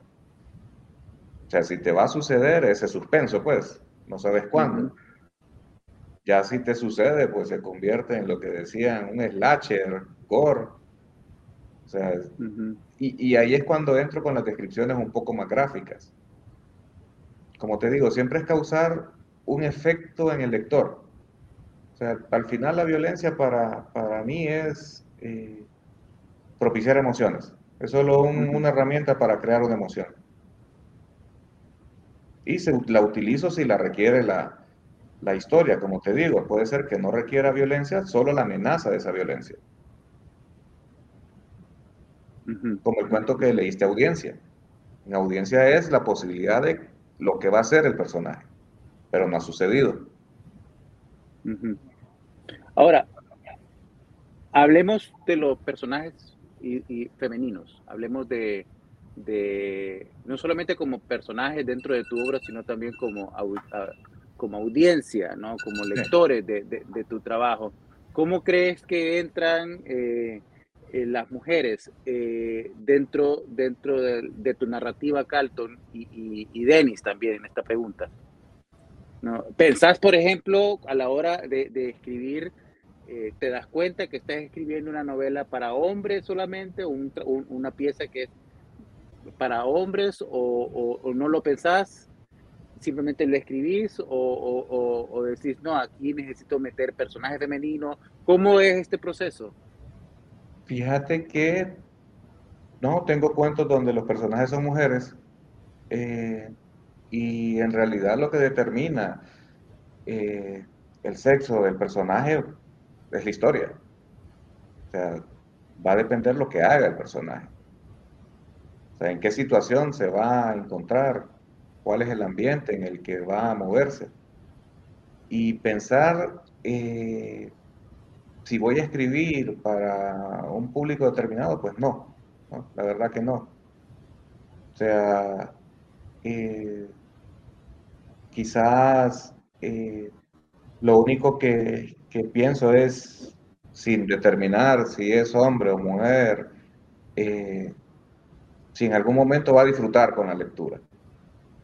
O sea, si te va a suceder, ese suspenso, pues, no sabes cuándo. Ya si te sucede, pues se convierte en lo que decían un slasher, gore, o sea, y, ahí es cuando entro con las descripciones un poco más gráficas. Como te digo, siempre es causar un efecto en el lector. O sea, al final la violencia para, mí es eh, propiciar emociones. Es solo una herramienta para crear una emoción. Y se, la utilizo si la requiere la, la historia, como te digo. Puede ser que no requiera violencia, solo la amenaza de esa violencia como el cuento que leíste a audiencia. En audiencia es la posibilidad de lo que va a ser el personaje, pero no ha sucedido. Ahora, hablemos de los personajes y, femeninos, hablemos de, no solamente como personajes dentro de tu obra, sino también como, como audiencia, ¿no? como lectores de, tu trabajo. ¿Cómo crees que entran eh, eh, las mujeres eh, dentro, dentro de, tu narrativa, Carlton, y, y, Denis también en esta pregunta? ¿No? ¿Pensás, por ejemplo, a la hora de, escribir, eh, te das cuenta que estás escribiendo una novela para hombres solamente, o una pieza que es para hombres, o, no lo pensás? simplemente lo escribís o, o, decís, no, aquí necesito meter personajes femeninos. ¿Cómo es este proceso? Fíjate que no, tengo cuentos donde los personajes son mujeres. Eh, Y en realidad lo que determina eh, el sexo del personaje es la historia. O sea, va a depender lo que haga el personaje. O sea, en qué situación se va a encontrar, cuál es el ambiente en el que va a moverse. Y pensar eh, si voy a escribir para un público determinado, pues no, la verdad que no. O sea, eh, quizás eh, lo único que, pienso es, sin determinar si es hombre o mujer, eh, si en algún momento va a disfrutar con la lectura,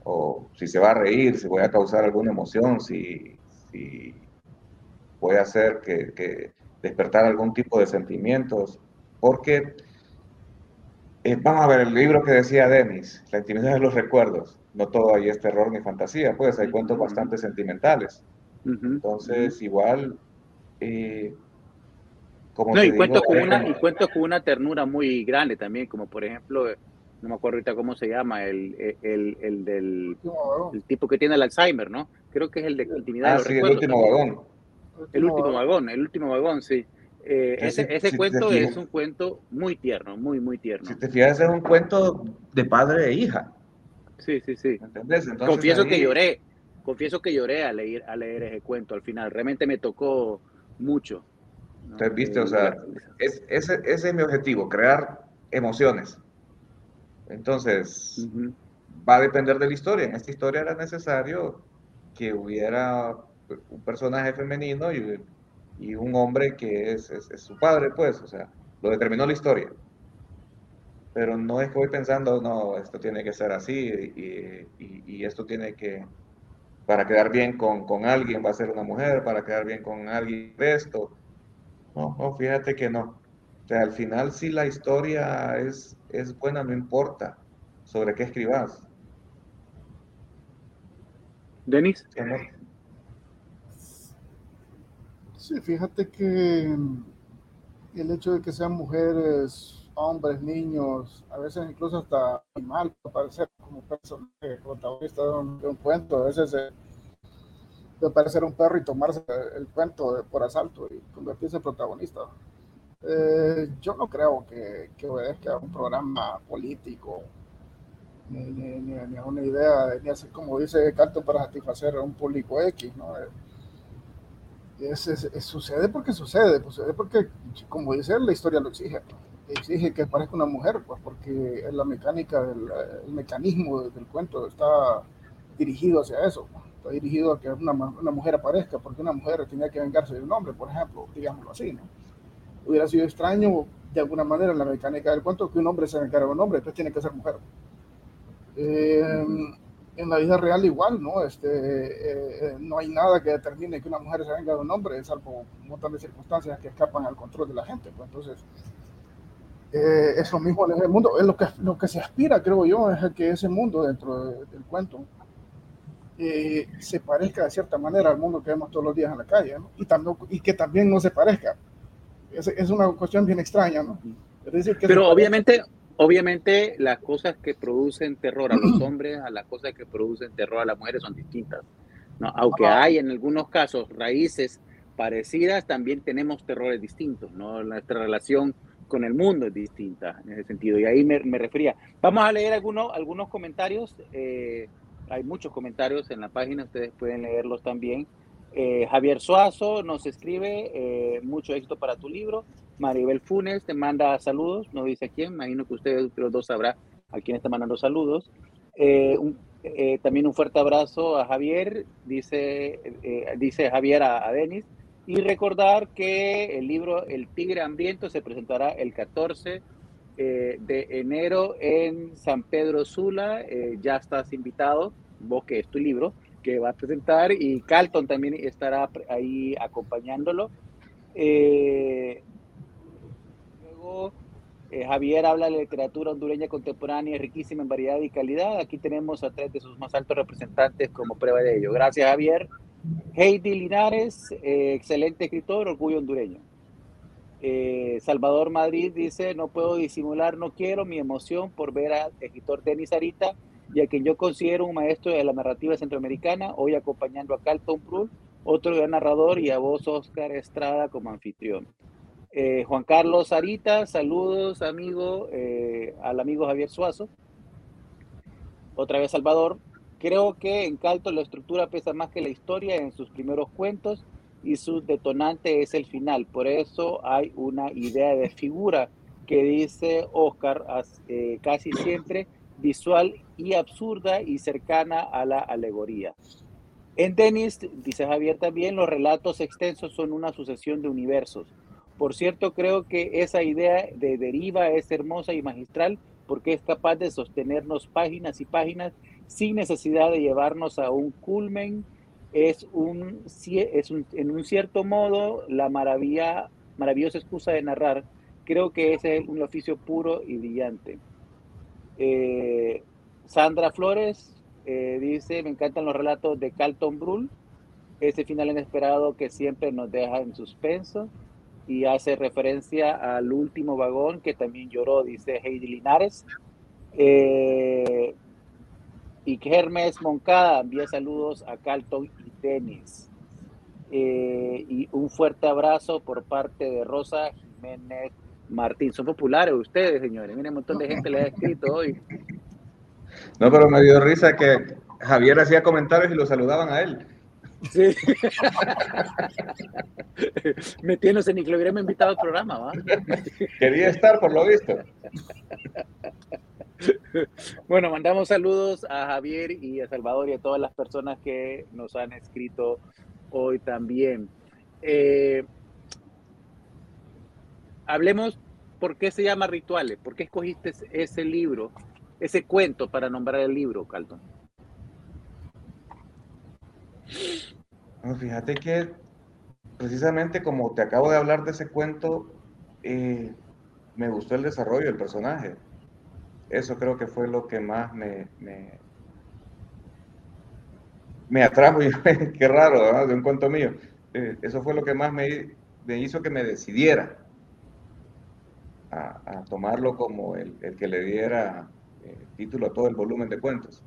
o si se va a reír, si voy a causar alguna emoción, si, si voy a hacer que despertar algún tipo de sentimientos, porque eh, vamos a ver el libro que decía Denis, La intimidad de los recuerdos. No todo ahí es terror ni fantasía, pues hay cuentos bastante sentimentales. Entonces, igual, eh, como no, y, cuento con una, y cuento con una ternura muy grande también, como por ejemplo, no me acuerdo ahorita cómo se llama, el, el, el del el tipo que tiene el Alzheimer, ¿no? Creo que es el de intimidad de ah, los sí, recuerdos. El último vagón. El último vagón, el último vagón, sí. Eh, ese, ese cuento es un cuento muy tierno, muy, muy tierno. Si te fijas, es un cuento de padre e hija. Sí, sí, sí. confieso que lloré, confieso que lloré al leer, a leer ese cuento al final. Realmente me tocó mucho. Entonces, viste, o sea, es, ese, ese, es mi objetivo, crear emociones. Entonces, va a depender de la historia. En esta historia era necesario que hubiera un personaje femenino y, y un hombre que es, es, su padre, pues, o sea, lo determinó la historia. Pero no es que voy pensando, no, esto tiene que ser así y, y, esto tiene que, para quedar bien con, con, alguien va a ser una mujer, para quedar bien con alguien esto. No, no, fíjate que no. O sea, al final si la historia es, es buena, no importa sobre qué escribas. Denis. Sí, fíjate que el hecho de que sean mujeres, hombres, niños, a veces incluso hasta animal, parecer como personaje protagonista de un, cuento, a veces puede parecer un perro y tomarse el cuento por asalto y convertirse en protagonista. Eh, yo no creo que, que, obedezca a un programa político, ni, ni, ni, a una idea, ni así como dice Carto para satisfacer a un público X, ¿no? Es, sucede porque sucede, pues, sucede porque, como dice la historia lo exige. Exige que parezca una mujer, pues porque la mecánica, el mecanismo del cuento está dirigido hacia eso. Está dirigido a que una, mujer aparezca, porque una mujer tenía que vengarse de un hombre, por ejemplo, digámoslo así. ¿no? Hubiera sido extraño, de alguna manera, la mecánica del cuento, que un hombre se vengara de un hombre, entonces tiene que ser mujer. Eh, en la vida real igual, ¿no? Este, eh, eh, no hay nada que determine que una mujer se venga de un hombre, salvo un montón de circunstancias que escapan al control de la gente. Pues entonces, eh, es lo mismo en el mundo. Es lo que, lo que se aspira, creo yo, es que ese mundo dentro del cuento se parezca de cierta manera al mundo que vemos todos los días en la calle, ¿no? Y, también, y que también no se parezca. Es, es una cuestión bien extraña, ¿no? Es decir, que Pero obviamente, Obviamente las cosas que producen terror a los hombres a las cosas que producen terror a las mujeres son distintas. ¿no? Aunque hay en algunos casos raíces parecidas, también tenemos terrores distintos. ¿no? Nuestra relación con el mundo es distinta en ese sentido. Y ahí me, refería. Vamos a leer algunos, algunos comentarios. Eh, hay muchos comentarios en la página, ustedes pueden leerlos también. Eh, Javier Suazo nos escribe, eh, mucho éxito para tu libro. Maribel Funes te manda saludos, no dice a quién, imagino que ustedes los dos sabrá a quién está mandando saludos. Eh, también un fuerte abrazo a Javier, dice, dice Javier a, a, Denis. Y recordar que el libro El Tigre Hambriento se presentará el 14 de enero en San Pedro Sula. ya estás invitado, vos que es tu libro que va a presentar y Carlton también estará ahí acompañándolo. Eh, luego, eh, Javier habla de literatura hondureña contemporánea riquísima en variedad y calidad. Aquí tenemos a tres de sus más altos representantes como prueba de ello. Gracias, Javier. Heidi Linares, eh, excelente escritor, orgullo hondureño. Salvador Madrid dice, no puedo disimular, no quiero mi emoción por ver al escritor Denis Arita y a quien yo considero un maestro de la narrativa centroamericana, hoy acompañando a Carlton Prul, otro gran narrador, y a vos, Oscar Estrada, como anfitrión. Eh, Juan Carlos Arita, saludos, amigo, eh, al amigo Javier Suazo. Otra vez Salvador. Creo que en Calto la estructura pesa más que la historia en sus primeros cuentos y su detonante es el final. Por eso hay una idea de figura que dice Oscar eh, casi siempre visual y absurda y cercana a la alegoría. En Denis, dice Javier también, los relatos extensos son una sucesión de universos. Por cierto, creo que esa idea de deriva es hermosa y magistral porque es capaz de sostenernos páginas y páginas sin necesidad de llevarnos a un culmen. Es, un, es en un cierto modo la maravilla, maravillosa excusa de narrar. Creo que es un oficio puro y brillante. Eh, Sandra Flores eh, dice, me encantan los relatos de Carlton Brühl, ese final inesperado que siempre nos deja en suspenso y hace referencia al último vagón que también lloró, dice Heidi Linares. Eh, y Hermes Moncada envía saludos a Carlton y Denis. y un fuerte abrazo por parte de Rosa Jiménez Martín. Son populares ustedes, señores. Miren, un montón de gente les ha escrito hoy. No, pero me dio risa que Javier hacía comentarios y lo saludaban a él. Sí. Metiéndose ni que lo hubiéramos invitado al programa, ¿va? Quería estar, por lo visto. Bueno, mandamos saludos a Javier y a Salvador y a todas las personas que nos han escrito hoy también. Eh, hablemos por qué se llama Rituales, por qué escogiste ese libro, ese cuento para nombrar el libro, Calton. fíjate que precisamente como te acabo de hablar de ese cuento, eh, me gustó el desarrollo del personaje. Eso creo que fue lo que más me, atrajo. qué raro, de un cuento mío. Eh, eso fue lo que más me hizo que me decidiera a, tomarlo como el, que le diera eh, título a todo el volumen de cuentos.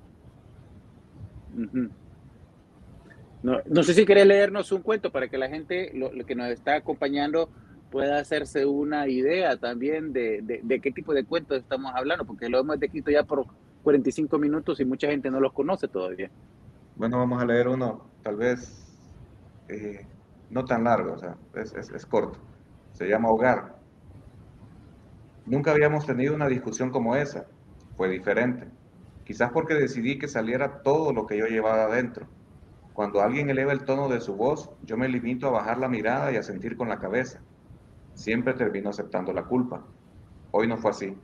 no, sé si querés leernos un cuento para que la gente lo, que nos está acompañando pueda hacerse una idea también de, de, qué tipo de cuentos estamos hablando, porque lo hemos descrito ya por 45 minutos y mucha gente no los conoce todavía. Bueno, vamos a leer uno, tal vez eh, no tan largo, o sea, es, es corto. Se llama Hogar. Nunca habíamos tenido una discusión como esa. Fue diferente. Quizás porque decidí que saliera todo lo que yo llevaba adentro. Cuando alguien eleva el tono de su voz, yo me limito a bajar la mirada y a sentir con la cabeza. Siempre termino aceptando la culpa. Hoy no fue así.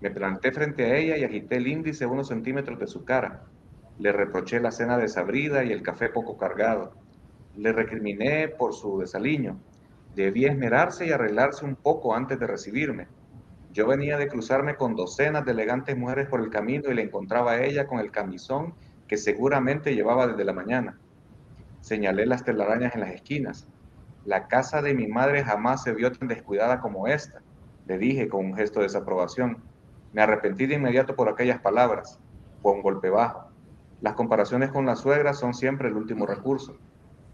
Me planté frente a ella y agité el índice unos centímetros de su cara. Le reproché la cena desabrida y el café poco cargado. Le recriminé por su desaliño. Debía esmerarse y arreglarse un poco antes de recibirme. Yo venía de cruzarme con docenas de elegantes mujeres por el camino y le encontraba a ella con el camisón que seguramente llevaba desde la mañana. Señalé las telarañas en las esquinas. La casa de mi madre jamás se vio tan descuidada como esta, le dije con un gesto de desaprobación. Me arrepentí de inmediato por aquellas palabras. Fue un golpe bajo. Las comparaciones con la suegra son siempre el último recurso.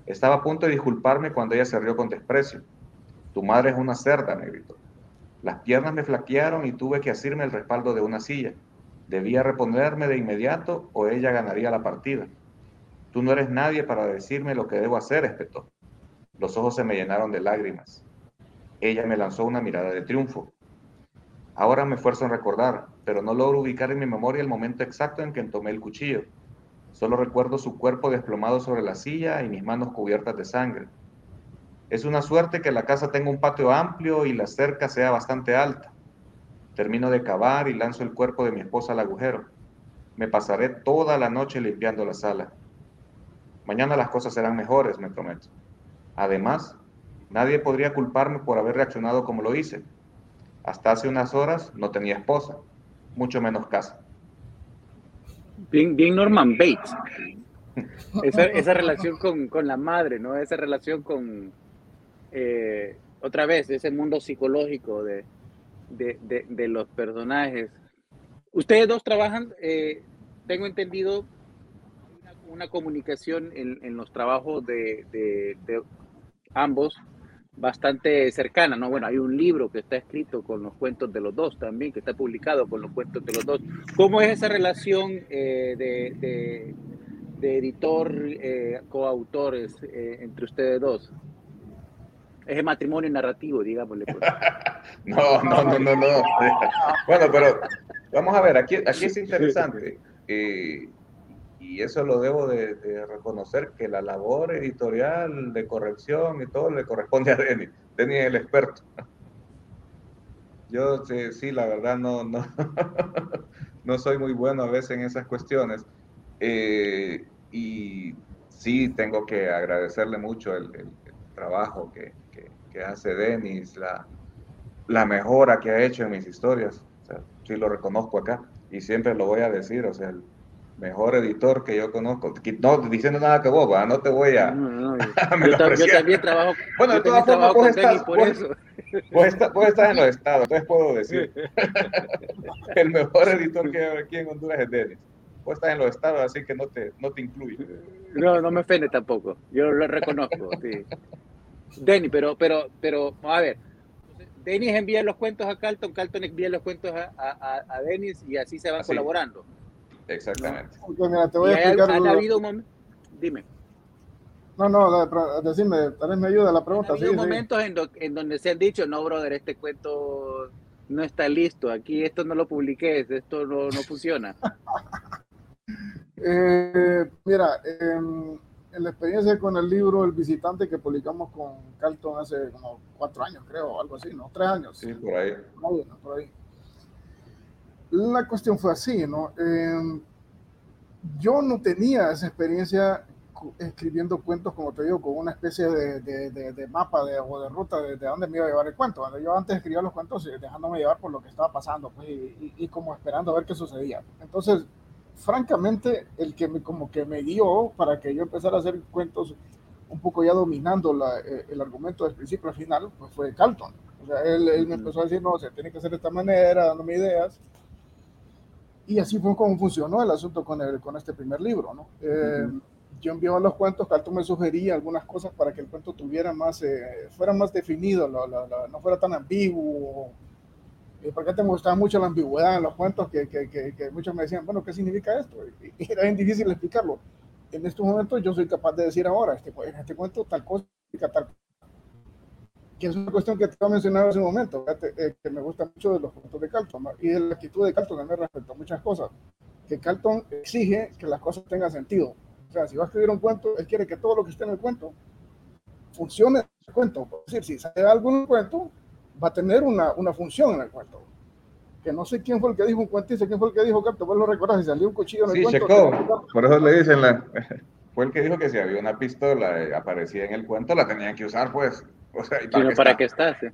Estaba a punto de disculparme cuando ella se rió con desprecio. Tu madre es una cerda, me gritó. Las piernas me flaquearon y tuve que asirme el respaldo de una silla. Debía reponerme de inmediato o ella ganaría la partida. Tú no eres nadie para decirme lo que debo hacer, espetó. Los ojos se me llenaron de lágrimas. Ella me lanzó una mirada de triunfo. Ahora me esfuerzo en recordar, pero no logro ubicar en mi memoria el momento exacto en que tomé el cuchillo. Solo recuerdo su cuerpo desplomado sobre la silla y mis manos cubiertas de sangre. Es una suerte que la casa tenga un patio amplio y la cerca sea bastante alta. Termino de cavar y lanzo el cuerpo de mi esposa al agujero. Me pasaré toda la noche limpiando la sala. Mañana las cosas serán mejores, me prometo. Además, nadie podría culparme por haber reaccionado como lo hice. Hasta hace unas horas no tenía esposa, mucho menos casa. Bien, bien Norman Bates. Esa, relación con, con, la madre, ¿no? Esa relación con, eh, otra vez, ese mundo psicológico de, de, los personajes. Ustedes dos trabajan eh, tengo entendido una, una comunicación en, en, los trabajos de, de, de, ambos bastante cercana, ¿no? Bueno, hay un libro que está escrito con los cuentos de los dos también, que está publicado con los cuentos de los dos. ¿Cómo es esa relación eh, de, de, de, editor, eh, coautores eh, entre ustedes dos? Es el matrimonio narrativo, digámosle. Pues. no, no, no, no, no. bueno, pero vamos a ver, aquí, aquí es interesante. Eh, y eso lo debo de, de, reconocer que la labor editorial de corrección y todo le corresponde a Denis. Denis es el experto. Yo sí, sí la verdad no, no, no soy muy bueno a veces en esas cuestiones. Eh, y sí tengo que agradecerle mucho el, el, el trabajo que, que, hace Denis, la, la mejora que ha hecho en mis historias. O sea, sí lo reconozco acá y siempre lo voy a decir. O sea, el, mejor editor que yo conozco. No diciendo nada que vos, ¿verdad? no te voy a. No, no, yo, yo, yo, también trabajo. Bueno, de todas formas, vos estás, por vos, eso. Vos, estás, vos estás en los estados, entonces puedo decir. El mejor editor que hay aquí en Honduras es Denis. Vos estás en los estados, así que no te, no te incluye. No, no me ofende tampoco. Yo lo reconozco, sí. Denis, pero, pero, pero, a ver. Denis envía los cuentos a Carlton, Carlton envía los cuentos a, a, a Denis y así se van así. colaborando. Exactamente. No, mira, te voy a explicar. ¿Ha, ha habido un momento? Dime. No, no, decime, tal vez me ayuda la pregunta. Ha habido sí, momentos sí. En, do, en, donde se han dicho, no, brother, este cuento no está listo, aquí esto no lo publiqué, esto no, no funciona. eh, mira, eh, en la experiencia con el libro El visitante que publicamos con Carlton hace como cuatro años, creo, algo así, ¿no? Tres años. Sí, por ahí. No, por ahí la cuestión fue así, ¿no? Eh, yo no tenía esa experiencia escribiendo cuentos, como te digo, con una especie de, de, de, de mapa o de ruta de, dónde me iba a llevar el cuento. Yo antes escribía los cuentos dejándome llevar por lo que estaba pasando pues, y, y, y, como esperando a ver qué sucedía. Entonces, francamente, el que me, como que me guió para que yo empezara a hacer cuentos un poco ya dominando la, eh, el argumento del principio al final, pues fue Carlton. O sea, él, él me empezó a decir, no, se tiene que hacer de esta manera, dándome ideas y así fue como funcionó el asunto con, el, con este primer libro. ¿no? Eh, uh -huh. Yo enviaba los cuentos, Carlton me sugería algunas cosas para que el cuento tuviera más, eh, fuera más definido, la, la, no fuera tan ambiguo. Porque te gustaba mucho la ambigüedad en los cuentos, que, que, que, que, muchos me decían, bueno, ¿qué significa esto? Y, y era bien difícil explicarlo. En estos momentos yo soy capaz de decir ahora, este, en este cuento tal cosa significa tal que es una cuestión que te voy a mencionar hace un momento, eh, que me gusta mucho de los cuentos de Carlton y de la actitud de Carlton también respecto a muchas cosas. Que Carlton exige que las cosas tengan sentido. O sea, si va a escribir un cuento, él quiere que todo lo que esté en el cuento funcione en el cuento. Es decir, si sale algo en el cuento, va a tener una, una función en el cuento. Que no sé quién fue el que dijo un cuentista, quién fue el que dijo Carlton, vos lo recordás, si salió un cuchillo en el sí, cuento. Checó. Por eso le dicen, la... fue el que dijo que si había una pistola eh, aparecía en el cuento, la tenían que usar, pues. O sea, ¿para, qué, para qué estás? ¿sí?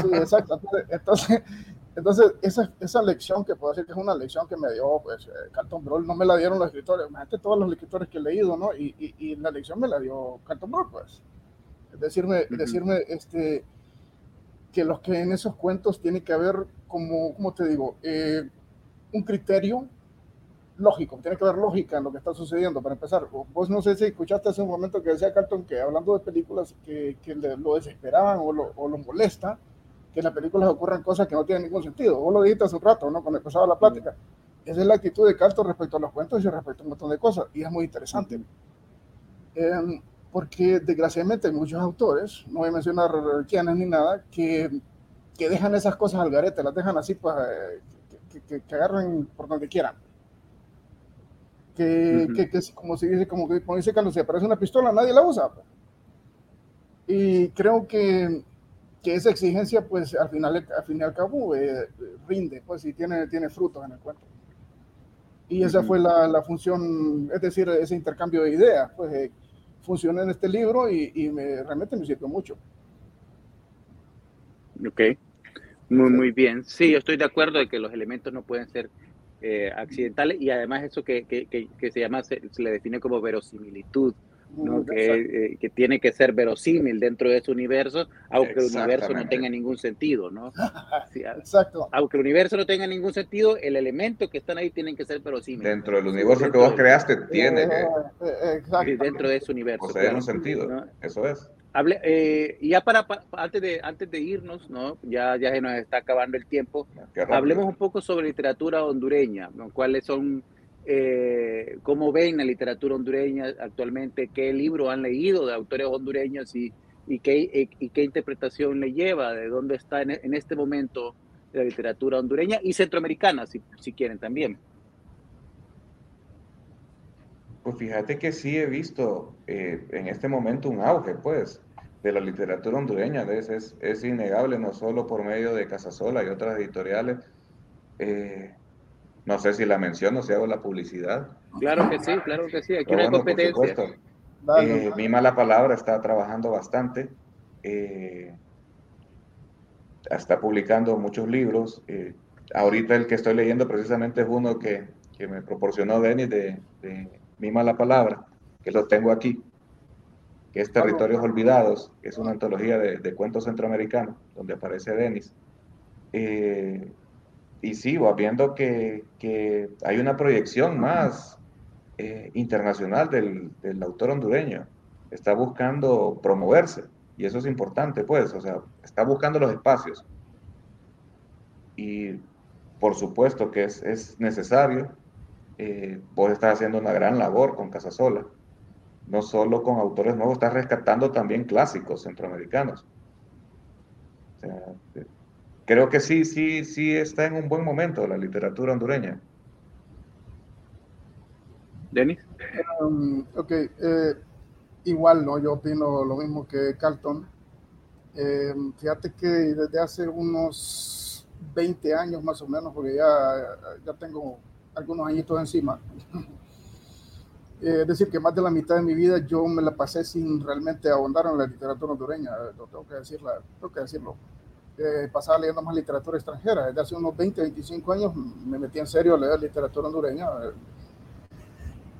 sí, exacto. Entonces, entonces esa, esa, lección que puedo decir que es una lección que me dio, pues, eh, Carlton Broll, no me la dieron los escritores, imagínate todos los escritores que he leído, ¿no? Y, y, y la lección me la dio Carlton Broll, pues. Es decirme, uh -huh. decirme este, que los que en esos cuentos tiene que haber, como, como te digo, eh, un criterio lógico, tiene que haber lógica en lo que está sucediendo. Para empezar, vos no sé si escuchaste hace un momento que decía Carlton que hablando de películas que, que lo desesperaban o lo, o lo, molesta, que en las películas ocurran cosas que no tienen ningún sentido. Vos lo dijiste hace un rato, ¿no? Cuando empezaba la plática. Mm. Esa es la actitud de Carlton respecto a los cuentos y respecto a un montón de cosas, y es muy interesante. Mm. Eh, porque desgraciadamente hay muchos autores, no voy a mencionar quiénes ni nada, que, que dejan esas cosas al garete, las dejan así, pues, eh, que, que, que agarren por donde quieran que, uh -huh. que, que, como se dice, como, como dice cuando se aparece una pistola, nadie la usa. Y creo que, que esa exigencia, pues al final, al fin y al cabo, eh, rinde, pues y tiene, tiene frutos en el cuento. Y esa uh -huh. fue la, la, función, es decir, ese intercambio de ideas, pues eh, funciona en este libro y, y me realmente me sirvió mucho. Ok, muy, muy bien. Sí, yo estoy de acuerdo de que los elementos no pueden ser eh, accidentales y además eso que, que, que, que se llama, se, se, le define como verosimilitud ¿no? Que, eh, que tiene que ser verosímil dentro de ese universo, aunque el universo no tenga ningún sentido, ¿no? Sí, Exacto. aunque el universo no tenga ningún sentido, el elemento que están ahí tienen que ser verosímiles. Dentro del universo que Dentro vos del- creaste, tiene que dentro de ese universo. poseer claro. un sentido. ¿no? Eso es. Hable, eh, ya para, pa- antes de antes de irnos, ¿no? Ya, ya se nos está acabando el tiempo. Hablemos un poco sobre literatura hondureña, ¿no? ¿Cuáles son, eh, cómo ven la literatura hondureña actualmente? ¿Qué libros han leído de autores hondureños y, y, qué, y, y qué interpretación le lleva? ¿De dónde está en, en este momento la literatura hondureña y centroamericana, si, si quieren también? Pues fíjate que sí he visto eh, en este momento un auge, pues, de la literatura hondureña. Es, es, es innegable, no solo por medio de Casasola y otras editoriales. Eh, no sé si la menciono, si hago la publicidad. Claro que sí, claro que sí. Aquí Pero no hay bueno, por competencia. supuesto. Dale, Eh, mi mala palabra está trabajando bastante. eh, está publicando muchos libros. eh, ahorita el que estoy leyendo precisamente es uno que, que me proporcionó Denis de, de Mi mala palabra, que lo tengo aquí, que es Territorios Olvidados, que es una antología de, de cuentos centroamericanos, donde aparece Denis. Eh, y sí, va viendo que, que hay una proyección más eh, internacional del, del autor hondureño. Está buscando promoverse y eso es importante, pues, o sea, está buscando los espacios. Y por supuesto que es, es necesario. Eh, vos estás haciendo una gran labor con Casasola, no solo con autores nuevos, estás rescatando también clásicos centroamericanos. O sea, creo que sí, sí, sí está en un buen momento la literatura hondureña. Denis. Um, ok, eh, igual, ¿no? Yo opino lo mismo que Carlton. Eh, fíjate que desde hace unos 20 años más o menos, porque ya, ya tengo algunos añitos encima, eh, es decir, que más de la mitad de mi vida yo me la pasé sin realmente ahondar en la literatura hondureña, lo tengo que, decirla, tengo que decirlo. Eh, pasaba leyendo más literatura extranjera. Desde hace unos 20, 25 años me metí en serio a leer literatura hondureña. Eh,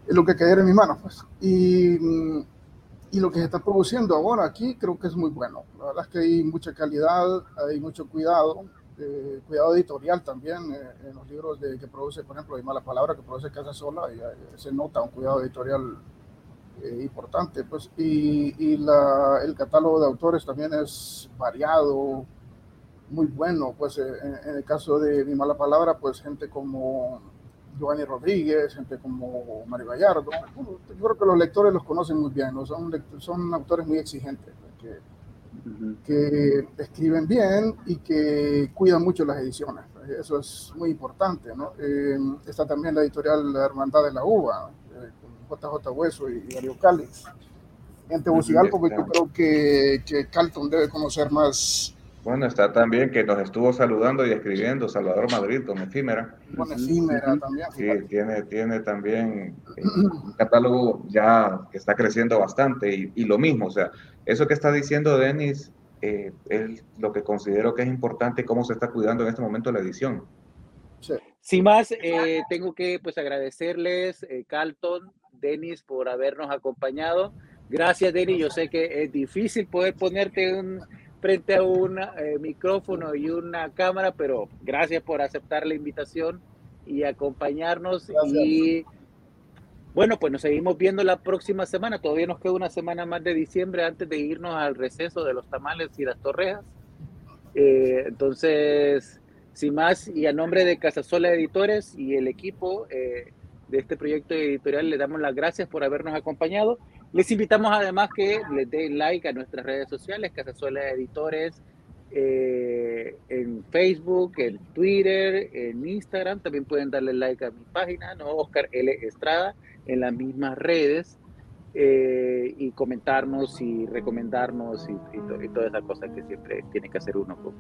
lo que cayera en mis manos, pues. Y, y, lo que se está produciendo ahora aquí creo que es muy bueno. La verdad es que hay mucha calidad, hay mucho cuidado, eh, cuidado editorial también eh, en los libros de, que produce, por ejemplo, hay mala palabra que produce Casa Sola, y, se nota un cuidado editorial eh, importante, pues. Y, y la, el catálogo de autores también es variado, muy bueno, pues en, en el caso de Mi Mala Palabra, pues gente como Giovanni Rodríguez, gente como Mario Gallardo. Bueno, yo creo que los lectores los conocen muy bien, ¿no? son, son autores muy exigentes, que, uh -huh. que, escriben bien y que cuidan mucho las ediciones. Eso es muy importante. ¿no? Eh, está también la editorial La Hermandad de la Uva, eh, con JJ Hueso y, y Darío Cáliz. En Tegucigalpa, porque yo creo que, que Carlton debe conocer más bueno, está también que nos estuvo saludando y escribiendo Salvador Madrid con Efímera. Con Efímera también. Sí, tiene, tiene también eh, un catálogo ya que está creciendo bastante y, y, lo mismo, o sea, eso que está diciendo Denis eh, es lo que considero que es importante cómo se está cuidando en este momento la edición. Sí. Sin más, eh, tengo que pues agradecerles, eh, Carlton, Denis, por habernos acompañado. Gracias, Denis. Yo sé que es difícil poder ponerte un, frente a un eh, micrófono y una cámara, pero gracias por aceptar la invitación y acompañarnos. Gracias. Y bueno, pues nos seguimos viendo la próxima semana. Todavía nos queda una semana más de diciembre antes de irnos al receso de los tamales y las torrejas. Eh, entonces, sin más, y a nombre de Casasola Editores y el equipo eh, de este proyecto editorial, le damos las gracias por habernos acompañado. Les invitamos además que les den like a nuestras redes sociales, Casasola Editores, eh, en Facebook, en Twitter, en Instagram. También pueden darle like a mi página, ¿no? Oscar L. Estrada, en las mismas redes. Eh, y comentarnos y recomendarnos y, y, to y todas esas cosas que siempre tiene que hacer uno. Con,